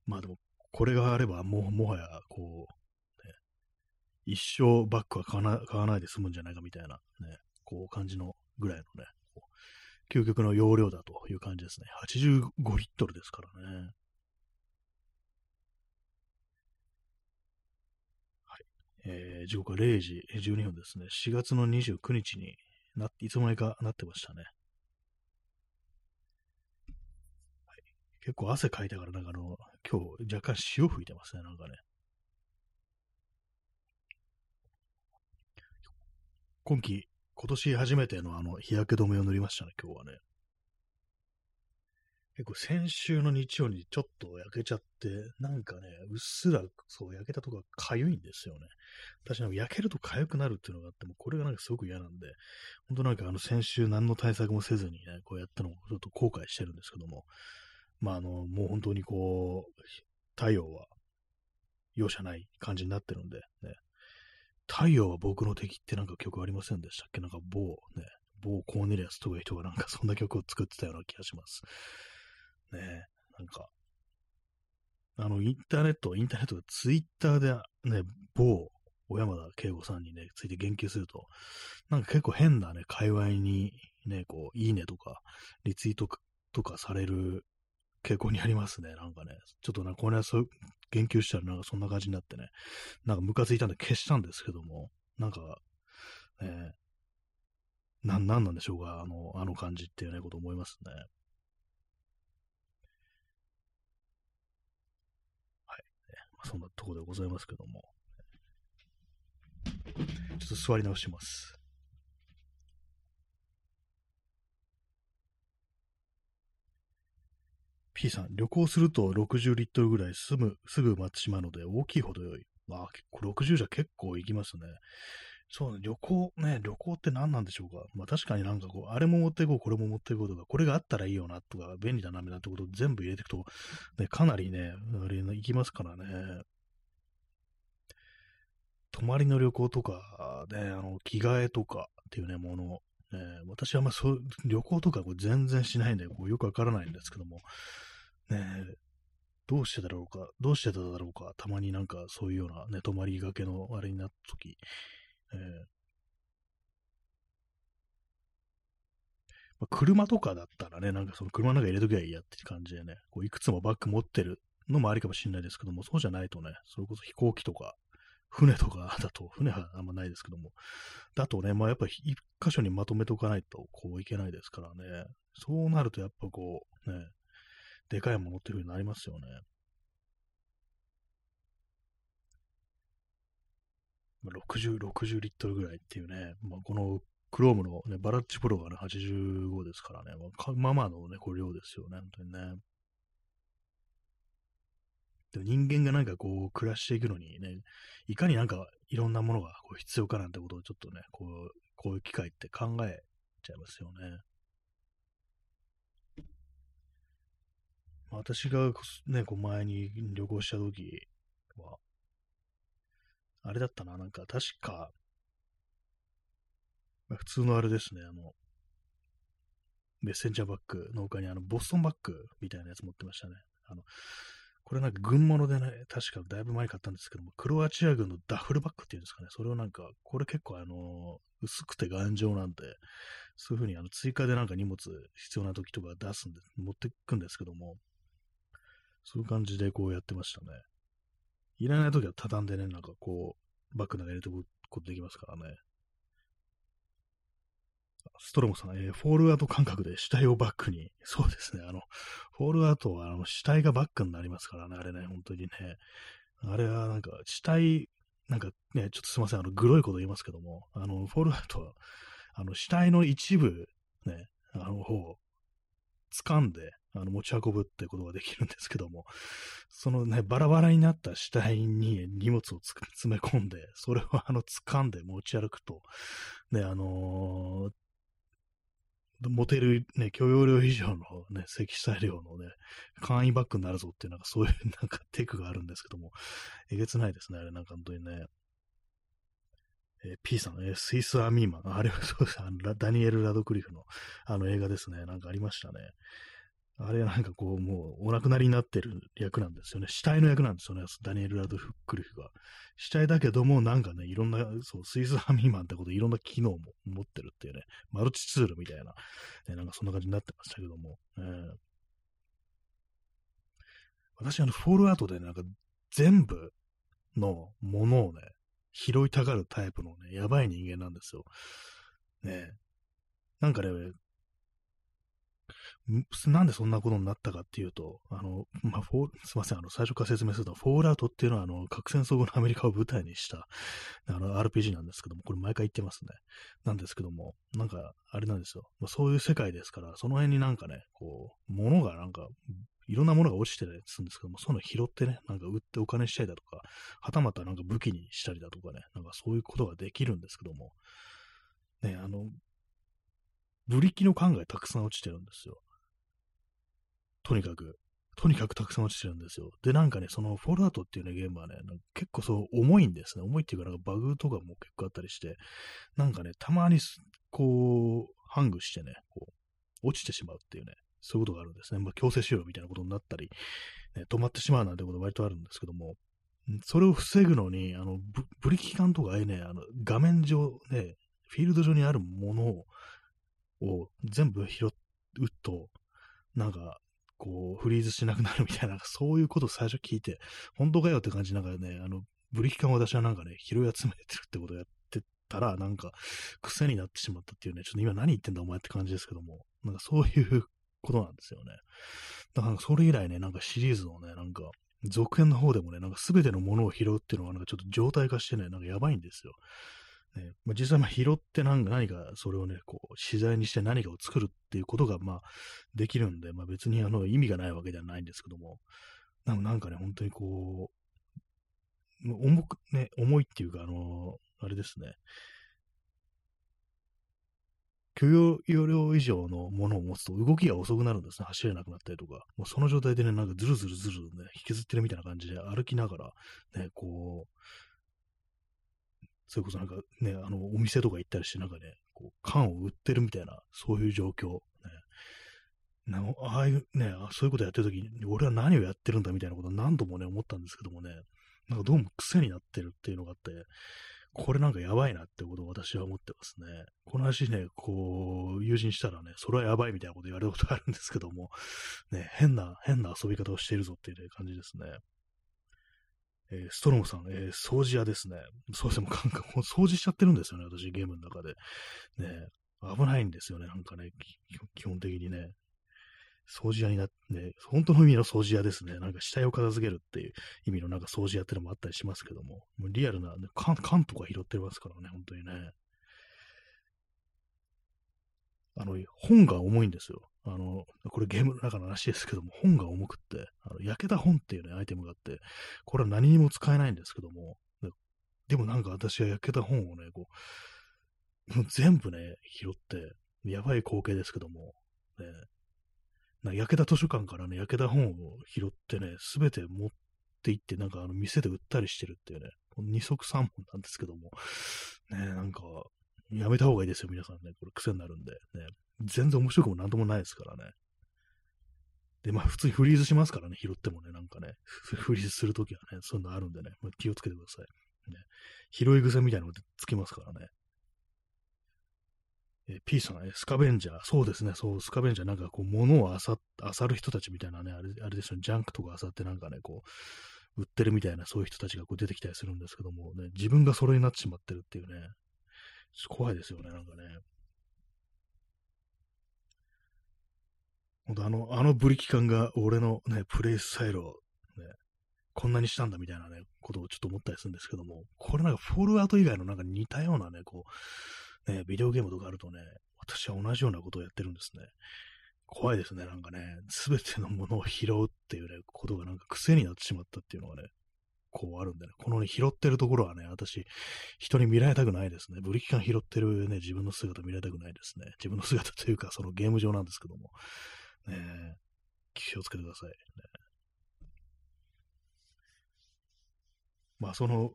まあでも、これがあれば、もう、もはや、こう、ね、一生バッグは買わな買わないで済むんじゃないかみたいな、ね、こう感じのぐらいのね、究極の容量だという感じですね。85リットルですからね。はい。えー、時刻は0時12分ですね。4月の29日になって、いつの間にかなってましたね。はい、結構汗かいたから、なんかあの、今日若干潮吹いてますね、なんかね。今季今年初めてのあの、日焼け止めを塗りましたね、今日はね。結構先週の日曜にちょっと焼けちゃって、なんかね、うっすら、そう、焼けたとこが痒いんですよね。私なんか焼けると痒くなるっていうのがあっても、これがなんかすごく嫌なんで、本当なんかあの先週何の対策もせずにね、こうやったのをちょっと後悔してるんですけども、まああの、もう本当にこう、太陽は容赦ない感じになってるんで、ね、太陽は僕の敵ってなんか曲ありませんでしたっけ？なんか某ね、某コーネリアスとかいう人がなんか そんな曲を作ってたような気がします。ねなんか、あの、インターネット、インターネットでツイッターでね、某小山田圭吾さんにね、ついて言及すると、なんか結構変なね、界隈にね、こう、いいねとか、リツイートとかされる傾向にありますね。なんかね、ちょっとな、これはそう、言及したらなんかそんな感じになってね、なんかムカついたんで消したんですけども、なんか、えー、な、なんなんでしょうか、あの、あの感じっていうね、こと思いますね。はい。まあ、そんなとこでございますけども。ちょっと座り直します。P さん、旅行すると60リットルぐらいすぐ、すぐ埋まってしまうので、大きいほど良い。まあ、結構60じゃ結構行きますね。そうね、旅行、ね、旅行って何なんでしょうか。まあ確かになんかこう、あれも持っていこう、これも持っていこうとか、これがあったらいいよなとか、便利だな、みたいなことを全部入れていくと、ね、かなりね、あれ、行きますからね。泊まりの旅行とか、ね、あの、着替えとかっていうね、もの、ね、私はまあそう、旅行とかこう全然しないんで、こうよくわからないんですけども、ねどうしてだろうか、どうしてただろうか、たまになんかそういうようなね、泊まりがけのあれになったとき、えー。まあ、車とかだったらね、なんかその車の中入れときゃいいやって感じでね、こういくつもバッグ持ってるのもありかもしれないですけども、そうじゃないとね、それこそ飛行機とか、船とか だと、船はあんまないですけども、だとね、まあやっぱ一箇所にまとめておかないと、こういけないですからね、そうなるとやっぱこう、ね、でかいものっていう風になりますよね。60、60リットルぐらいっていうね、まあ、このクロームのね、バラッチプロがね、85ですからね、まあ、まあまあのね、これ量ですよね、本当にね。でも人間がなんかこう、暮らしていくのにね、いかになんかいろんなものがこう必要かなんてことをちょっとね、こう、こういう機会って考えちゃいますよね。私がね、こう前に旅行した時は、あれだったな、なんか確か、まあ、普通のあれですね、あの、メッセンジャーバッグの他にあの、ボストンバッグみたいなやつ持ってましたね。あの、これなんか軍物でね、確かだいぶ前に買ったんですけども、クロアチア軍のダッフルバッグっていうんですかね、それをなんか、これ結構あの、薄くて頑丈なんで、そういう風にあの追加でなんか荷物必要な時とか出すんで、持ってくんですけども、そういう感じでこうやってましたね。いらない時は畳んでね、なんかこう、バッグの中に入れておくことできますからね。ストロムさん、えー、フォールアウト感覚で死体をバックに。そうですね。あの、フォールアウトはあの死体がバックになりますからね、あれね、本当にね。あれはなんか死体、なんかね、ちょっとすいません、あの、グロいこと言いますけども、あの、フォールアウトは、あの、死体の一部、ね、あの、方、掴んで、あの、持ち運ぶってことができるんですけども、そのね、バラバラになった死体に荷物を詰め込んで、それをあの、掴んで持ち歩くと、ね、あのー、持てるね、許容量以上のね、積載量のね、簡易バッグになるぞっていう、なんかそういうなんかテクがあるんですけども、えげつないですね、あれなんか本当にね。えー、P さん、えー、スイスアミーマン。あれはそうです。あのダニエル・ラドクリフのあの映画ですね。なんかありましたね。あれはなんかこう、もうお亡くなりになってる役なんですよね。死体の役なんですよね。ダニエル・ラドクリフが。死体だけども、なんかね、いろんな、そう、スイスアミーマンってこといろんな機能も持ってるっていうね、マルチツールみたいな、ね、なんかそんな感じになってましたけども。えー、私、あの、フォールアウトでなんか全部のものをね、拾いたがるタイプのね、やばい人間なんですよ。ねなんかね、なんでそんなことになったかっていうと、あの、まあ、フォすいません、あの、最初から説明すると、フォールアウトっていうのは、あの、核戦争後のアメリカを舞台にした、あの、RPG なんですけども、これ毎回言ってますね。なんですけども、なんか、あれなんですよ。まあ、そういう世界ですから、その辺になんかね、こう、物がなんか、いろんなものが落ちてたりするんですけども、そういうの拾ってね、なんか売ってお金したりだとか、はたまたなんか武器にしたりだとかね、なんかそういうことができるんですけども、ね、あの、ブリキの缶がたくさん落ちてるんですよ。とにかく、とにかくたくさん落ちてるんですよ。で、なんかね、そのフォールアウトっていうね、ゲームはね、結構そう重いんですね。重いっていうか、なんかバグとかも結構あったりして、なんかね、たまに、こう、ハングしてね、こう、落ちてしまうっていうね、そういうことがあるんですね。まあ、強制しようみたいなことになったり、ね、止まってしまうなんてこと割とあるんですけども、それを防ぐのに、あの、ブリキ缶とかああいうね、あの、画面上、ね、フィールド上にあるものを全部拾うと、なんか、こう、フリーズしなくなるみたいな、そういうことを最初聞いて、本当かよって感じなんかね、あの、ブリキ缶を私はなんかね、拾い集めてるってことをやってたら、なんか、癖になってしまったっていうね、ちょっと今何言ってんだお前って感じですけども、なんかそういうことなんですよね。だからそれ以来ね、なんかシリーズのね、なんか、続編の方でもね、なんか全てのものを拾うっていうのがなんかちょっと状態化してね、なんかやばいんですよ。ねまあ、実際まあ拾って何何かそれをね、こう、資材にして何かを作るっていうことがまあできるんで、まあ別にあの意味がないわけではないんですけども、なんかね、本当にこう、重く、ね、重いっていうか、あのあれですね、許容量以上のものを持つと動きが遅くなるんですね。走れなくなったりとか。もうその状態でね、なんかズルズルズルね、引きずってるみたいな感じで歩きながら、ね、こう、それこそなんかね、あの、お店とか行ったりして、なんかね、こう、缶を売ってるみたいな、そういう状況。ね、なああいうね、そういうことやってる時に、俺は何をやってるんだみたいなことを何度もね、思ったんですけどもね、なんかどうも癖になってるっていうのがあって、これなんかやばいなってことを私は思ってますね。この話ね、こう、友人したらね、それはやばいみたいなこと言われたことがあるんですけども、ね、変な、変な遊び方をしているぞっていう、感じですね。えー、ストロムさん、えー、掃除屋ですね。そうですね、もう感覚、掃除しちゃってるんですよね、私、ゲームの中で。ね、危ないんですよね、なんかね、基本的にね。掃除屋になって、ね、本当の意味の掃除屋ですね。なんか死体を片付けるっていう意味のなんか掃除屋ってのもあったりしますけども、もうリアルな、ね、缶缶とか拾ってますからね、本当にね。あの、本が重いんですよ。あの、これゲームの中の話ですけども、本が重くって、あの焼けた本っていうね、アイテムがあって、これは何にも使えないんですけども、でもなんか私は焼けた本をね、こう、全部ね、拾って、やばい光景ですけども、ね、な焼けた図書館からね、焼けた本を拾ってね、すべて持って行って、なんかあの店で売ったりしてるっていうね、二足三本なんですけども、ね、なんか、やめた方がいいですよ、皆さんね。これ癖になるんで、ね。全然面白くもなんともないですからね。で、まあ普通にフリーズしますからね、拾ってもね、なんかね、フリーズするときはね、そういうのあるんでね、まあ、気をつけてください。ね、拾い癖みたいなのがつきますからね。えー、P さん、スカベンジャー。そうですね、そう、スカベンジャー、なんかこう、物をあさ、あさる人たちみたいなね、あれあれですよね、ジャンクとかあさってなんかね、こう、売ってるみたいな、そういう人たちがこう出てきたりするんですけども、ね、自分がそれになってしまってるっていうね、怖いですよね、なんかね。ほんとあの、あのブリキ感が俺のね、プレイスタイルをね、こんなにしたんだみたいなね、ことをちょっと思ったりするんですけども、これなんかフォールアウト以外のなんか似たようなね、こう、ね、ビデオゲームとかあるとね、私は同じようなことをやってるんですね。怖いですね、なんかね、すべてのものを拾うっていうね、ことがなんか癖になってしまったっていうのがね、こうあるんでね、このね、拾ってるところはね、私、人に見られたくないですね。ブリキ缶拾ってるね、自分の姿見られたくないですね。自分の姿というか、そのゲーム上なんですけども、ね、気をつけてください。ね、まあ、その、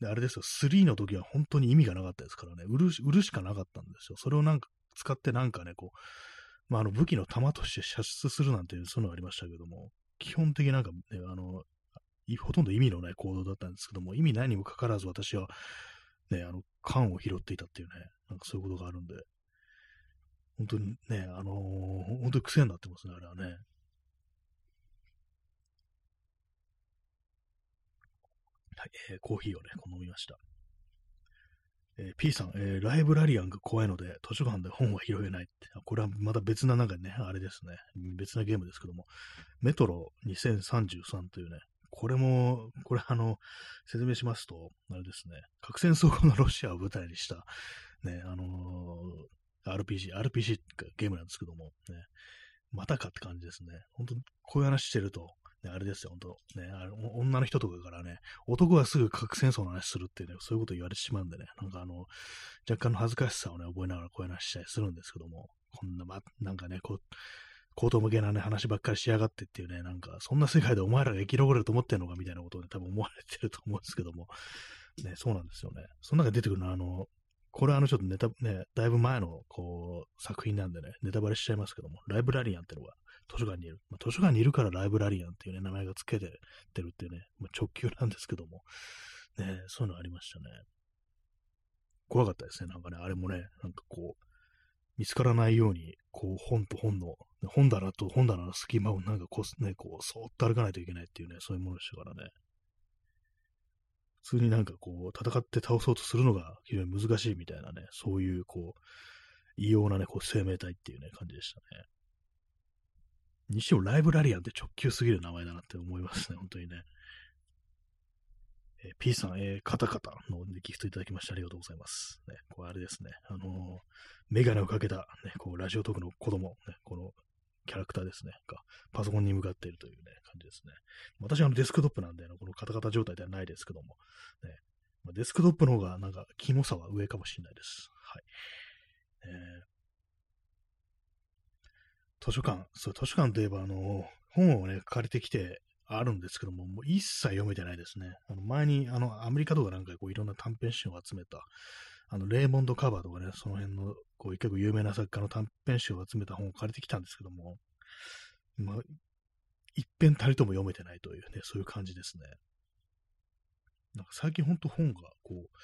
で、あれですよ、3の時は本当に意味がなかったですからね、売る売るしかなかったんですよ。それをなんか使ってなんかね、こう、まあ、あの武器の弾として射出するなんていう、そういうのがありましたけども、基本的になんかね、あの、ほとんど意味のない行動だったんですけども、意味ないにもかかわらず私は、ね、あの、缶を拾っていたっていうね、なんかそういうことがあるんで、本当にね、あのー、本当に癖になってますね、あれはね。はい、はいえー、コーヒーをね、飲みました。えー、P さん、えー、ライブラリアンが怖いので、図書館で本は拾えないって。これはまた別ななんかね、あれですね。別なゲームですけども、メトロ2033というね、これも、これあの、説明しますと、あれですね、核戦争後のロシアを舞台にした、ね、あのー、RPG、RPG ゲームなんですけども、ね、またかって感じですね。本当こういう話してると、ね、あれですよ、本当ね、あれ女の人とかからね、男はすぐ核戦争の話するっていうね、そういうこと言われてしまうんでね、なんかあの、若干の恥ずかしさをね、覚えながらこういう話したりするんですけども、こんな、ま、なんかね、こう、高等向けなね、話ばっかりしやがってっていうね、なんか、そんな世界でお前らが生き残れると思ってんのかみたいなことをね、多分思われてると思うんですけども、ね、そうなんですよね。その中で出てくるのは、あの、これはあの、ちょっとネタ、ね、だいぶ前の、こう、作品なんでね、ネタバレしちゃいますけども、ライブラリアンっていうのが図書館にいる。まあ、図書館にいるからライブラリアンっていうね、名前が付けててるっていうね、まあ、直球なんですけども、ね、そういうのありましたね。怖かったですね。なんかね、あれもね、なんかこう、見つからないように、こう、本と本の、本棚と本棚の隙間をなんかこう、ね、こう、そーっと歩かないといけないっていうね、そういうものでしたからね。普通になんかこう、戦って倒そうとするのが非常に難しいみたいなね、そういうこう、異様なね、こう、生命体っていうね、感じでしたね。にしてもライブラリアンって直球すぎる名前だなって思いますね、本当にね。えー、P さん、えー、カタカタのギフトいただきましてありがとうございます。ね、これあれですね、あのー、メガネをかけた、ね、こう、ラジオトークの子供、ね、このキャラクターですね、が、パソコンに向かっているというね、感じですね。私はあのデスクトップなんで、このカタカタ状態ではないですけども、ね、ま、デスクトップの方がなんか、キモさは上かもしれないです。はい。えー図書館、そう、図書館といえば、あの、本をね、借りてきてあるんですけども、もう一切読めてないですね。あの前に、あの、アメリカとかなんかこういろんな短編集を集めた、あの、レーモンド・カバーとかね、その辺の、こう、結構有名な作家の短編集を集めた本を借りてきたんですけども、まあ、一遍たりとも読めてないというね、そういう感じですね。なんか最近ほんと本が、こう、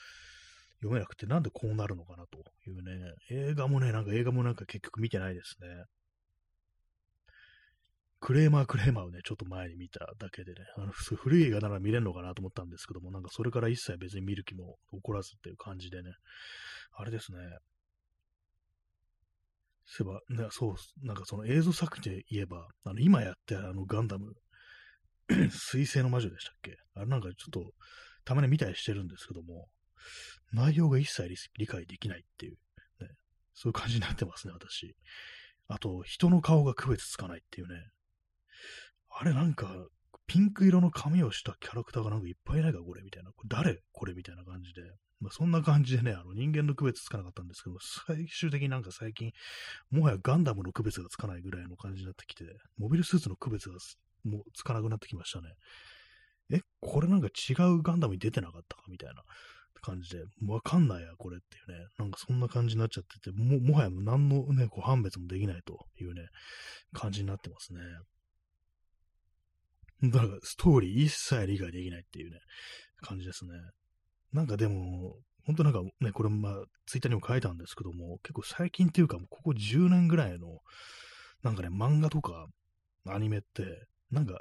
読めなくて、なんでこうなるのかなというね、映画もね、なんか映画もなんか結局見てないですね。クレーマークレーマーをね、ちょっと前に見ただけでね、あの古い映画なら見れるのかなと思ったんですけども、なんかそれから一切別に見る気も起こらずっていう感じでね、あれですね。そういえば、ね、そう、なんかその映像作品で言えば、あの今やってあのガンダム、水星の魔女でしたっけ？あれなんかちょっと、たまに見たりしてるんですけども、内容が一切理解できないっていう、ね、そういう感じになってますね、私。あと、人の顔が区別つかないっていうね。あれなんか、ピンク色の髪をしたキャラクターがなんかいっぱいいないか、これみたいな。これ誰？これみたいな感じで。まあ、そんな感じでね、あの人間の区別つかなかったんですけど、最終的になんか最近、もはやガンダムの区別がつかないぐらいの感じになってきて、モビルスーツの区別がもうつかなくなってきましたね。え、これなんか違うガンダムに出てなかったかみたいな感じで、わかんないや、これっていうね。なんかそんな感じになっちゃってて、も、もはや何のね、こう判別もできないというね、感じになってますね。だから、ストーリー一切理解できないっていうね、感じですね。なんかでも、本当なんかね、これまあ、ツイッターにも書いたんですけども、結構最近っていうか、ここ10年ぐらいの、なんかね、漫画とかアニメって、なんか、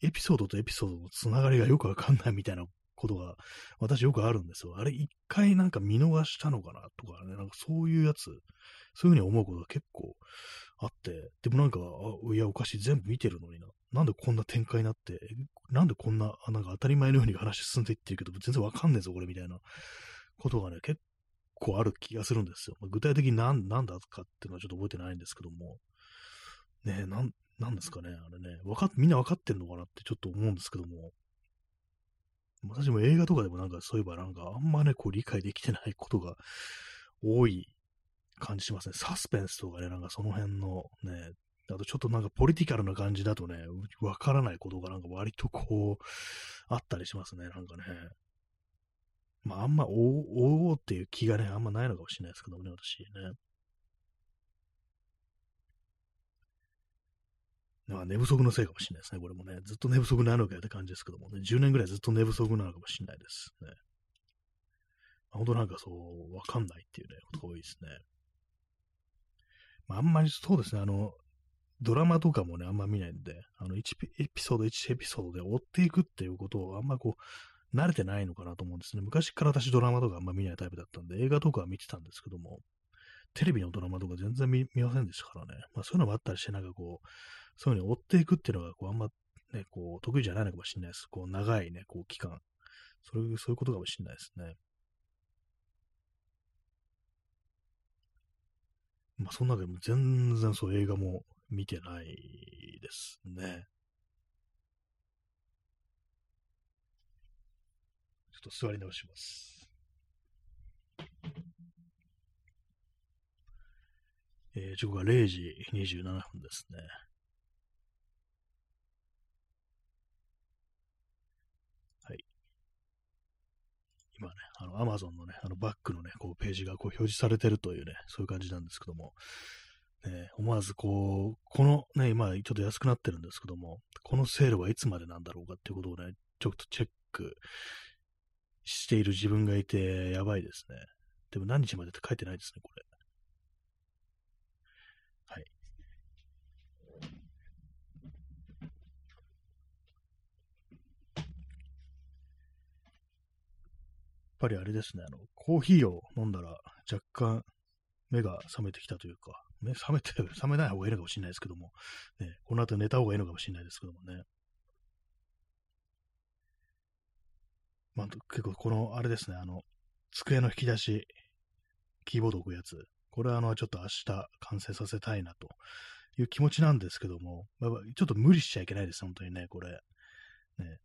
エピソードとエピソードのつながりがよくわかんないみたいなことが、私よくあるんですよ。あれ、一回なんか見逃したのかなとかね、なんかそういうやつ、そういうふうに思うことが結構あって、でもなんか、いや、おかしい、全部見てるのにな。なんでこんな展開になって、なんでこんな、なんか当たり前のように話進んでいってるけど、全然わかんねえぞ、これ、みたいなことがね、結構ある気がするんですよ。まあ、具体的に何、なんだかっていうのはちょっと覚えてないんですけども、ねなん、なんですかね、あれね、わかっ、みんなわかってんのかなってちょっと思うんですけども、私も映画とかでもなんかそういえばなんかあんまね、こう理解できてないことが多い感じしますね。サスペンスとかね、なんかその辺のね、あとちょっとなんかポリティカルな感じだとね、わからないことがなんか割とこう、あったりしますね、なんかね。まああんま追おうっていう気がね、あんまないのかもしれないですけどもね、私ね。まあ寝不足のせいかもしれないですね、これもね。ずっと寝不足なのかよって感じですけどもね、10年ぐらいずっと寝不足なのかもしれないですね。本当なんかそう、わかんないっていうね、ことが多いですね。まあ、あんまりそうですね、あの、ドラマとかもね、あんま見ないんで、あの、1エピソード1エピソードで追っていくっていうことをあんまこう、慣れてないのかなと思うんですね。昔から私ドラマとかあんま見ないタイプだったんで、映画とかは見てたんですけども、テレビのドラマとか全然見ませんでしたからね。まあそういうのもあったりして、なんかこう、そういうふうに追っていくっていうのが、こう、あんまね、こう、得意じゃないのかもしれないです。こう、長いね、こう、期間。そういう、そういうことかもしれないですね。まあ、そんなでも全然そう映画も見てないですね。ちょっと座り直します。えー、時刻が0時27分ですね。はい今ね、あの、アマゾンのね、あのバックのね、こう、ページがこう表示されてるというね、そういう感じなんですけども、ね、思わずこう、このね、今ちょっと安くなってるんですけども、このセールはいつまでなんだろうかっていうことをね、ちょっとチェックしている自分がいて、やばいですね。でも何日までって書いてないですね、これ。はい。やっぱりあれですね、あの、コーヒーを飲んだら若干目が覚めてきたというか、目覚めて、覚めない方がいいのかもしれないですけども、ね、この後寝た方がいいのかもしれないですけどもね。まあ、結構この、あれですね、あの、机の引き出し、キーボード置くやつ、これはあの、ちょっと明日完成させたいなという気持ちなんですけども、まあ、ちょっと無理しちゃいけないです、本当にね、これ。ね、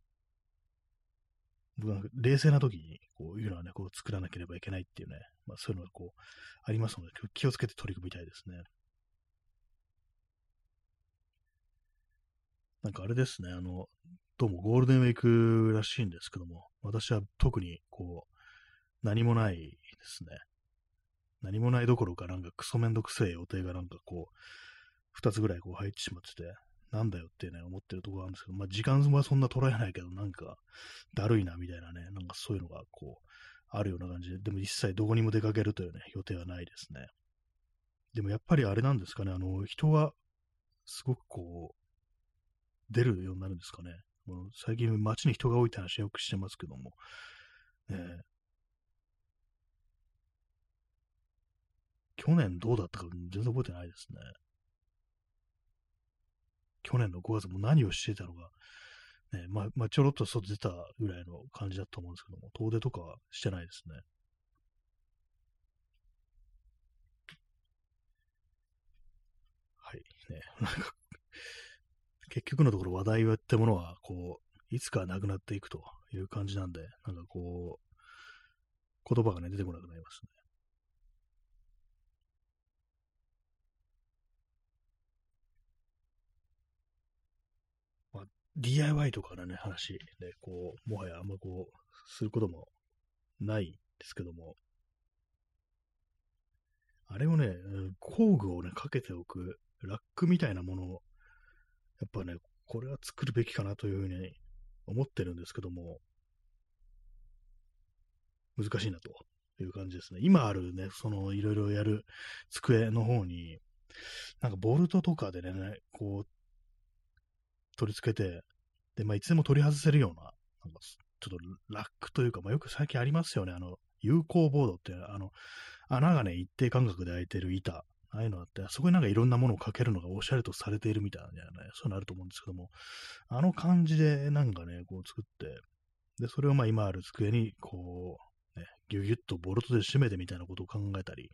僕は冷静な時に、こういうのはね、こう作らなければいけないっていうね、まあそういうのがこう、ありますので、気をつけて取り組みたいですね。なんかあれですね、あの、どうもゴールデンウィークらしいんですけども、私は特にこう、何もないですね。何もないどころか、なんかクソめんどくせえ予定がなんかこう、二つぐらいこう入ってしまってて、なんだよってね、思ってるところなんですけど、まあ時間はそんな捉えないけど、なんか、だるいなみたいなね、なんかそういうのがこう、あるような感じで、でも一切どこにも出かけるというね、予定はないですね。でもやっぱりあれなんですかね、あの、人は、すごくこう、出るようになるんですかね。もう最近街に人が多いって話よくしてますけども、ね、去年どうだったか全然覚えてないですね。去年の5月も何をしてたのか、ね、まあ、まあ、ちょろっと外出たぐらいの感じだと思うんですけども、遠出とかはしてないですね。はい、ね、なんか結局のところ話題ってものは、こう、いつかなくなっていくという感じなんで、なんかこう、言葉がね、出てこなくなりますね。DIY とかのね、話で、こう、もはやあんまこう、することもないですけども、あれをね、工具をね、かけておく、ラックみたいなものを、やっぱね、これは作るべきかなというふうに思ってるんですけども、難しいなという感じですね。今あるね、そのいろいろやる机の方に、なんかボルトとかでね、こう、取り付けて、で、まあ、いつでも取り外せるような、なんかちょっとラックというか、まあ、よく最近ありますよね。あの、有効ボードって、あの、穴がね、一定間隔で開いてる板、ああいうのあって、あそこになんかいろんなものをかけるのがおしゃれとされているみたいなね、そういうのあると思うんですけども、あの感じでなんかね、こう作って、で、それをまあ今ある机に、こう、ね、ギュギュッとボルトで締めてみたいなことを考えたり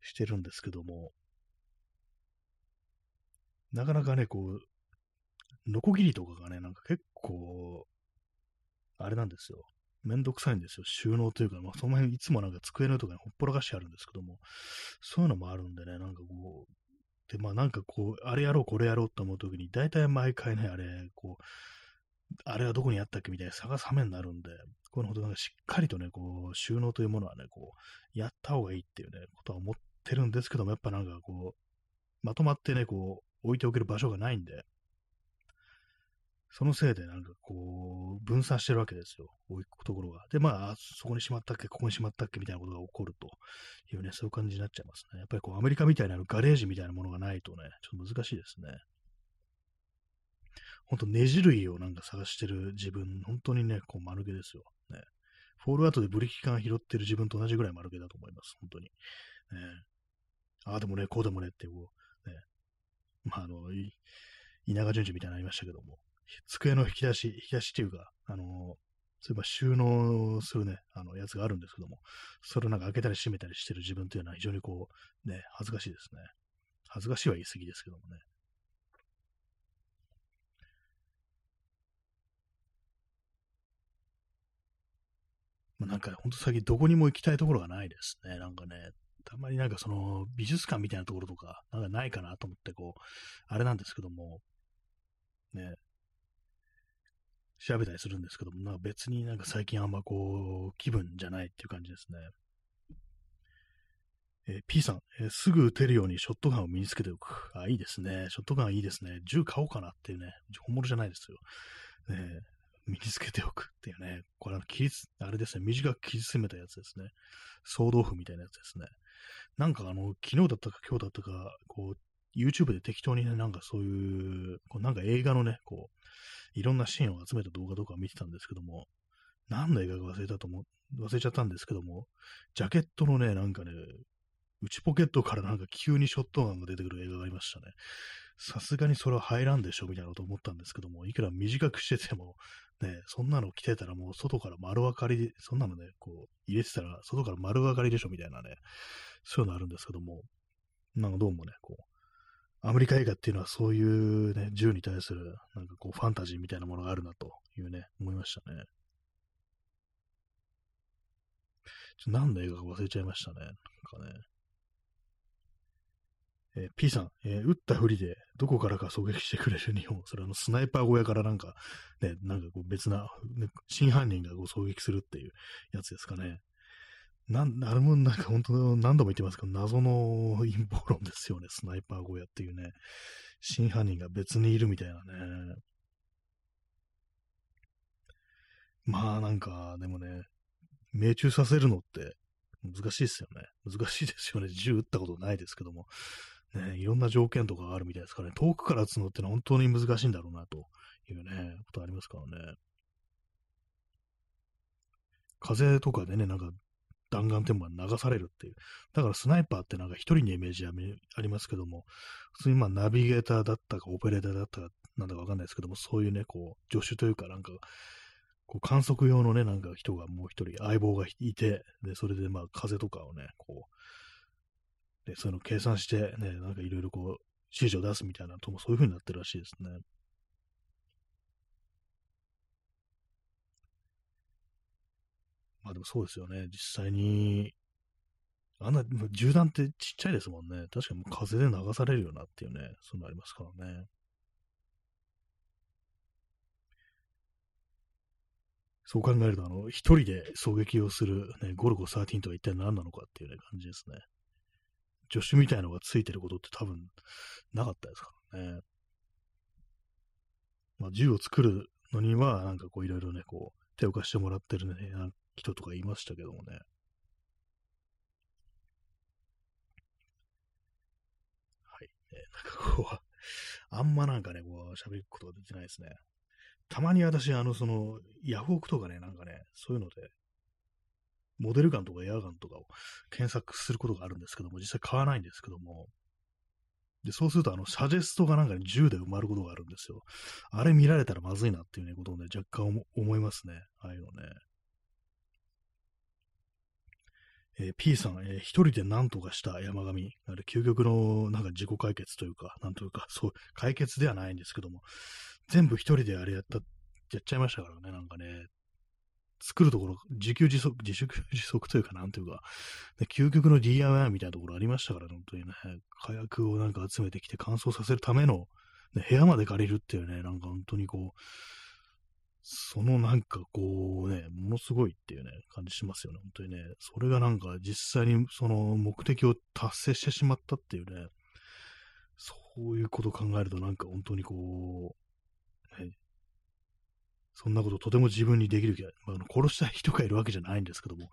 してるんですけども、なかなかね、こう、ノコギリとかがね、なんか結構、あれなんですよ。めんどくさいんですよ。収納というか、まあ、その辺いつもなんか机のとかにほっぽらかしてあるんですけども、そういうのもあるんでね、なんかこう、で、まあなんかこう、あれやろう、これやろうと思うときに、大体毎回ね、あれ、こう、あれはどこにあったっけみたいな探すはめになるんで、このほどなんかしっかりとね、こう、収納というものはね、こう、やった方がいいっていうね、ことは思ってるんですけども、やっぱなんかこう、まとまってね、こう、置いておける場所がないんで、そのせいでなんかこう、分散してるわけですよ。置くところが。で、まあ、そこにしまったっけ、ここにしまったっけみたいなことが起こるというね、そういう感じになっちゃいますね。やっぱりこう、アメリカみたいなガレージみたいなものがないとね、ちょっと難しいですね。ほんと、ねじ類をなんか探してる自分、本当にね、こう、丸毛ですよ。ね。フォールアウトでブリキ缶拾ってる自分と同じぐらい丸毛だと思います。本当に。ね、ああでもね、こうでもねってこう、ね。まあ、あの、稲川淳二みたいになりましたけども、机の引き出し、引き出しっていうか、あのそういえば収納するね、あの、やつがあるんですけども、それをなんか開けたり閉めたりしてる自分っていうのは非常にこう、ね、恥ずかしいですね。恥ずかしいは言い過ぎですけどもね。まあ、なんか、ほんと最近どこにも行きたいところがないですね。なんかね、たまになんかその美術館みたいなところとか、なんかないかなと思ってこう、あれなんですけども、ね、調べたりするんですけども、なんか別になんか最近あんまこう、気分じゃないっていう感じですね。えー、P さん、えー、すぐ撃てるようにショットガンを身につけておく。あ、いいですね。ショットガンいいですね。銃買おうかなっていうね。本物じゃないですよ。ね、身につけておくっていうね。これあの、切りあれですね。短く切り詰めたやつですね。総豆腐みたいなやつですね。なんかあの、昨日だったか今日だったか、こう、YouTube で適当にね、なんかそういう、こうなんか映画のね、こう、いろんなシーンを集めた動画とか見てたんですけども、何の映画か忘れたと思う、忘れちゃったんですけども、ジャケットのね、なんかね、内ポケットからなんか急にショットガンが出てくる映画がありましたね。さすがにそれは入らんでしょみたいなこと思ったんですけども、いくら短くしてても、ね、そんなの着てたらもう外から丸分かりで、そんなのね、こう入れてたら外から丸分かりでしょみたいなね、そういうのあるんですけども、なんかどうもね、こう、アメリカ映画っていうのはそういうね、銃に対する、なんかこう、ファンタジーみたいなものがあるなというね、思いましたね。ちょ何の映画か忘れちゃいましたね。なんかね。えー、P さん、えー、撃ったふりでどこからか狙撃してくれる日本。それあの、スナイパー小屋からなんか、ね、なんかこう別な、ね、真犯人がこう狙撃するっていうやつですかね。なん、あれもなんか本当何度も言ってますけど、謎の陰謀論ですよね。スナイパー小屋っていうね。真犯人が別にいるみたいなね。まあなんか、でもね、命中させるのって難しいですよね。難しいですよね。銃撃ったことないですけども。ね、いろんな条件とかがあるみたいですからね、遠くから撃つのってのは本当に難しいんだろうな、というね、ことありますからね。風とかでね、なんか弾丸天板流されるっていう。だからスナイパーってなんか一人のイメージありますけども、普通にまあナビゲーターだったかオペレーターだったかなんだかわかんないですけども、そういうね、こう、助手というかなんか、こう観測用のね、なんか人がもう一人相棒がいて、で、それでまあ風とかをね、こう、で、そういうの計算してね、なんかいろいろこう、指示を出すみたいなともそういう風になってるらしいですね。まあでもそうですよね。実際に、あんな、銃弾ってちっちゃいですもんね。確かにもう風で流されるよなっていうね、そういうのありますからね。そう考えると、あの、一人で狙撃をする、ね、ゴルゴ13とは一体何なのかっていうね、感じですね。助手みたいのがついてることって多分なかったですからね。まあ、銃を作るのには、なんかこういろいろね、こう、手を貸してもらってるね、人とかいましたけどもね。はい。えなんかこう、あんまなんかね、こう、喋ることができないですね。たまに私、あの、その、ヤフオクとかね、なんかね、そういうので、モデルガンとかエアガンとかを検索することがあるんですけども、実際買わないんですけども、で、そうすると、あの、サジェストがなんかに銃で埋まることがあるんですよ。あれ見られたらまずいなっていうね、ことをね、若干思いますね。ああいうのね。えー、P さん、えー、一人で何とかした山上。あれ、究極のなんか自己解決というか、なんというか、そう、解決ではないんですけども、全部一人であれやった、やっちゃいましたからね、なんかね、作るところ、自給自足、自粛自足というか、なんというか、ね、究極の DIY みたいなところありましたから、本当にね、火薬をなんか集めてきて乾燥させるための、ね、部屋まで借りるっていうね、なんか本当にこう、そのなんかこうね、ものすごいっていうね、感じしますよね、本当にね。それがなんか実際にその目的を達成してしまったっていうね、そういうことを考えるとなんか本当にこう、ね、そんなこととても自分にできる気が、まあ、殺したい人がいるわけじゃないんですけども、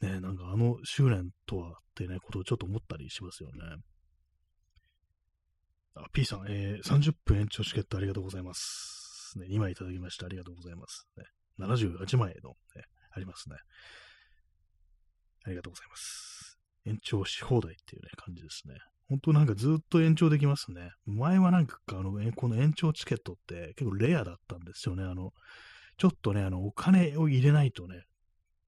ね、なんかあの執念とはってね、ことをちょっと思ったりしますよね。あ、P さん、えー、30分延長チケットありがとうございます。ね。2枚いただきましてありがとうございます。ね、78枚の、ね、ありますね。ありがとうございます。延長し放題っていうね、感じですね。本当なんかずっと延長できますね。前はなんか、あの、この延長チケットって結構レアだったんですよね。あの、ちょっとね、あの、お金を入れないとね、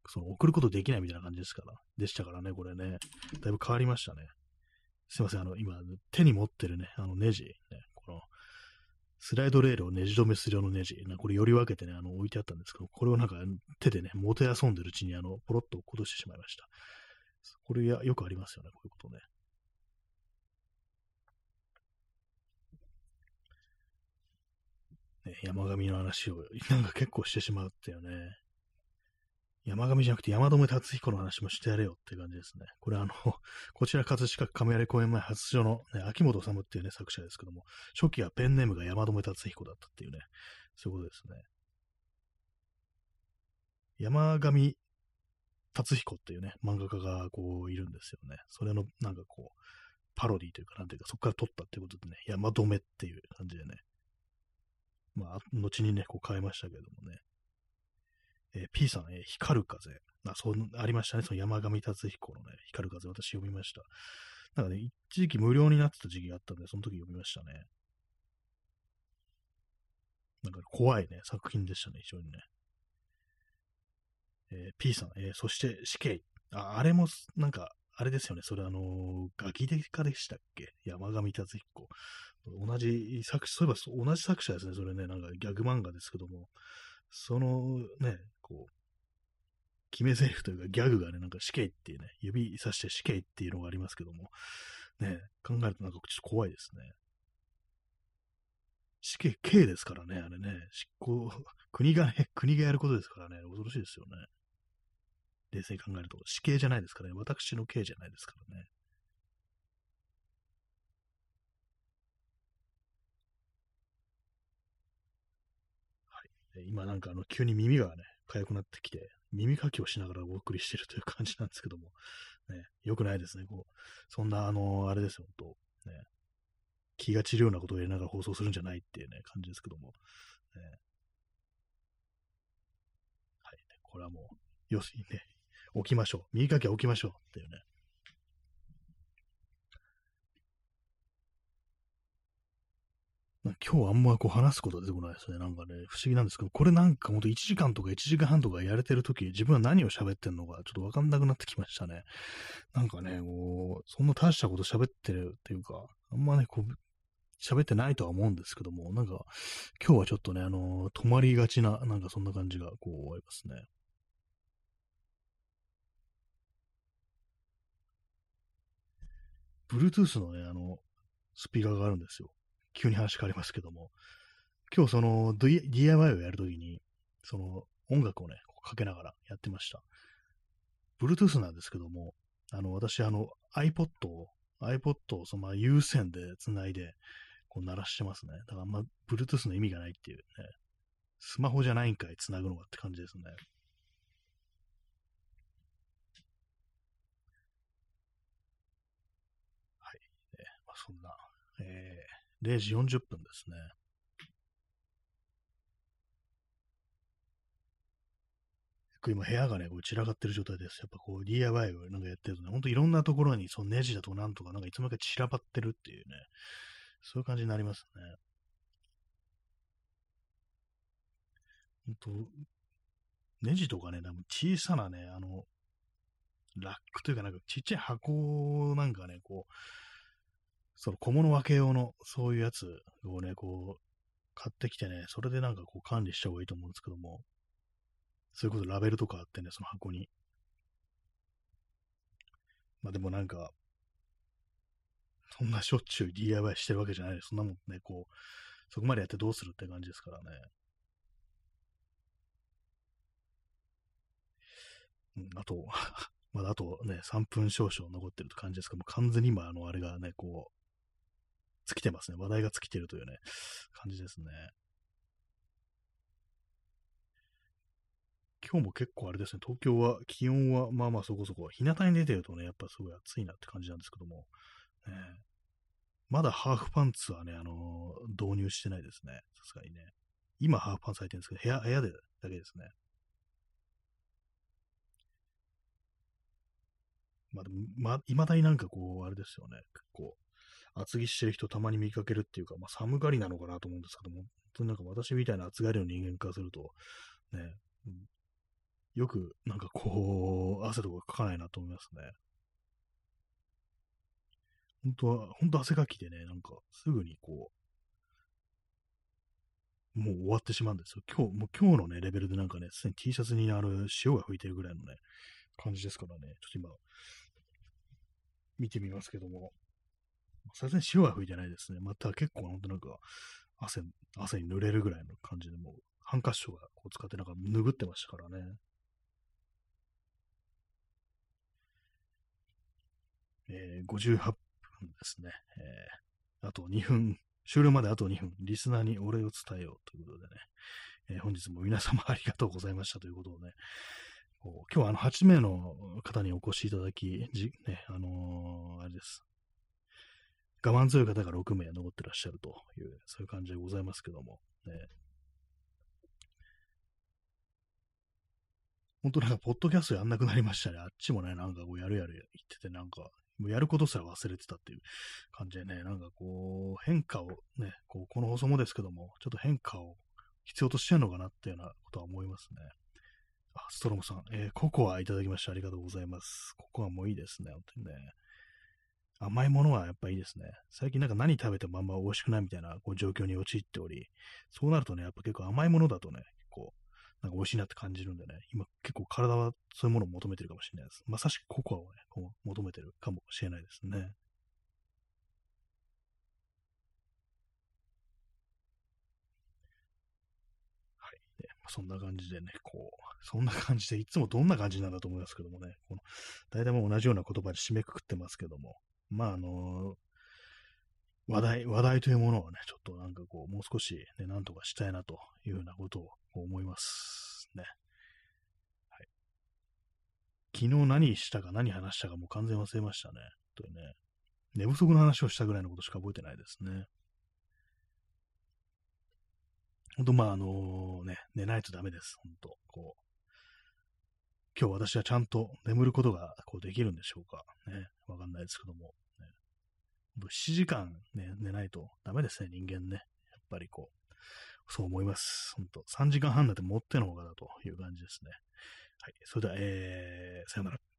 その送ることできないみたいな感じですから、でしたからね、これね。だいぶ変わりましたね。すいません、あの、今、手に持ってるね、あのネジ、スライドレールをネジ止めする用のネジ、これより分けてね、あの置いてあったんですけど、これをなんか手でね、もてあそんでるうちに、あの、ポロッと落としてしまいました。これやよくありますよね、こういうことね。ね山上の話をなんか結構してしまうっていうね。山上じゃなくて山留達彦の話もしてやれよって感じですね。これあの、こちら葛飾亀有公園前発祥の、ね、秋元治っていうね、作者ですけども、初期はペンネームが山留達彦だったっていうね、そういうことですね。山上達彦っていうね、漫画家がこういるんですよね。それのなんかこう、パロディというか、なんていうか、そこから撮ったってことでね、山留っていう感じでね、まあ、後にね、こう変えましたけどもね。えー、P さん、えー、光る風。あ、そう、ありましたね。その山上達彦のね、光る風、私読みました。なんかね、一時期無料になってた時期があったんで、その時読みましたね。なんか怖いね、作品でしたね、非常にね。えー、P さん、えー、そして死刑。あ、あれも、なんか、あれですよね、それあのー、ガキデカでしたっけ？山上達彦。同じ作、そういえば同じ作者ですね、それね、なんかギャグ漫画ですけども、そのね、こう、決め台詞というかギャグがね、なんか死刑っていうね、指さして死刑っていうのがありますけども、ね、考えるとなんかちょっと怖いですね。死刑、刑ですからね、あれね、執行、国がね、国がやることですからね、恐ろしいですよね。冷静に考えると、死刑じゃないですからね、私の刑じゃないですからね。今なんかあの急に耳がね、痒くなってきて、耳かきをしながらお送りしてるという感じなんですけども、ね、よくないですね。こう、そんな、あの、あれですよ、本当。ね、気が散るようなことをやりながら放送するんじゃないっていうね、感じですけども、ね、はい、これはもう、よし、ね、置きましょう。耳かきは置きましょうっていうね、今日あんまこう話すこと出てこないですね。なんかね、不思議なんですけど、これなんかほんと1時間とか1時間半とかやれてるとき、自分は何を喋ってんのかちょっとわかんなくなってきましたね。なんかね、こう、そんな大したこと喋ってるっていうか、あんまね、こう、喋ってないとは思うんですけども、なんか、今日はちょっとね、あの止まりがちな、なんかそんな感じが、こう、ありますね。Bluetooth のね、あの、スピーカーがあるんですよ。急に話変わりますけども。今日その DIY をやるときに、その音楽をね、かけながらやってました。Bluetooth なんですけども、あの、私、あの、iPod を、iPod をそのま有線で繋いで、こう鳴らしてますね。だからあんま Bluetooth の意味がないっていうね。スマホじゃないんかい、繋ぐのがって感じですね。はい。ね、まあ、そんな、えー、0時40分ですね。今部屋がね、こう散らかってる状態です。やっぱこう DIY をなんかやってるとね、ほんといろんなところにそのネジだとかなんとかなんかいつもか散らばってるっていうね、そういう感じになりますね。ほんと、ネジとかね、小さなね、あの、ラックというかなんかちっちゃい箱なんかね、こう、その小物分け用のそういうやつをね、こう、買ってきてね、それでなんかこう管理した方がいいと思うんですけども、そういうことラベルとかあってね、その箱に。まあでもなんか、そんなしょっちゅう DIY してるわけじゃないです。そんなもんね、こう、そこまでやってどうするって感じですからね。うん、あと、まだあとね、3分少々残ってるって感じですけども、完全に今、あの、あれがね、こう、尽きてますね。話題が尽きてるというね、感じですね。今日も結構あれですね、東京は気温はまあまあそこそこ、日向に出てるとね、やっぱすごい暑いなって感じなんですけども、ね、まだハーフパンツはね、あのー、導入してないですね。さすがにね。今ハーフパンツ履いてるんですけど、部屋、部屋でだけですね。まあ、ま、未だになんかこう、あれですよね。結構、厚着してる人たまに見かけるっていうか、まあ寒がりなのかなと思うんですけども、本当になんか私みたいな暑がりの人間からすると、ね、よくなんかこう、汗とかかかないなと思いますね。本当は、本当汗かきでね、なんかすぐにこう、もう終わってしまうんですよ。今日、もう今日のね、レベルでなんかね、すでに T シャツにある塩が吹いてるぐらいのね、感じですからね、ちょっと今、見てみますけども、さすがに塩は吹いてないですね。また結構本当なんか、汗、汗に濡れるぐらいの感じで、もう、ハンカチとかこう使ってなんか拭ってましたからね。えー、58分ですね。えー、あと2分、終了まであと2分、リスナーにお礼を伝えようということでね、えー、本日も皆様ありがとうございましたということをね、今日はあの8名の方にお越しいただき、じね、あのー、あれです。我慢強い方が6名残ってらっしゃるという、そういう感じでございますけども、ね、本当なんか、ポッドキャストやんなくなりましたね。あっちもね、なんかこう、やるやる言ってて、なんか、もうやることすら忘れてたっていう感じでね、なんかこう、変化をね、こう、この放送もですけども、ちょっと変化を必要としてるのかなっていうようなことは思いますね。あ、ストロムさん、えー、ココアいただきましてありがとうございます。ココアもいいですね、本当にね。甘いものはやっぱいいですね。最近なんか何食べてもあんま美味しくないみたいなこう状況に陥っており、そうなるとね、やっぱ結構甘いものだとね、こう、なんか美味しいなって感じるんでね、今結構体はそういうものを求めてるかもしれないです。まさしくココアをね、こう求めてるかもしれないですね。はい。ね、そんな感じでね、こう、そんな感じで、いつもどんな感じなんだと思いますけどもね、この、大体も同じような言葉で締めくくってますけども、まあ、あの話題、話題というものをね、ちょっとなんかこう、もう少しね、なんとかしたいなというようなことを思いますね。はい。昨日何したか何話したかもう完全忘れましたね。というね。寝不足の話をしたぐらいのことしか覚えてないですね。ほんと、まあ、あのね、寝ないとダメです。ほんと。こう。今日私はちゃんと眠ることがこうできるんでしょうか？ね。わかんないですけども。ね、7時間、ね、寝ないとダメですね、人間ね。やっぱりこう。そう思います。本当3時間半だって持ってのほかだという感じですね。はい。それでは、えー、さよなら。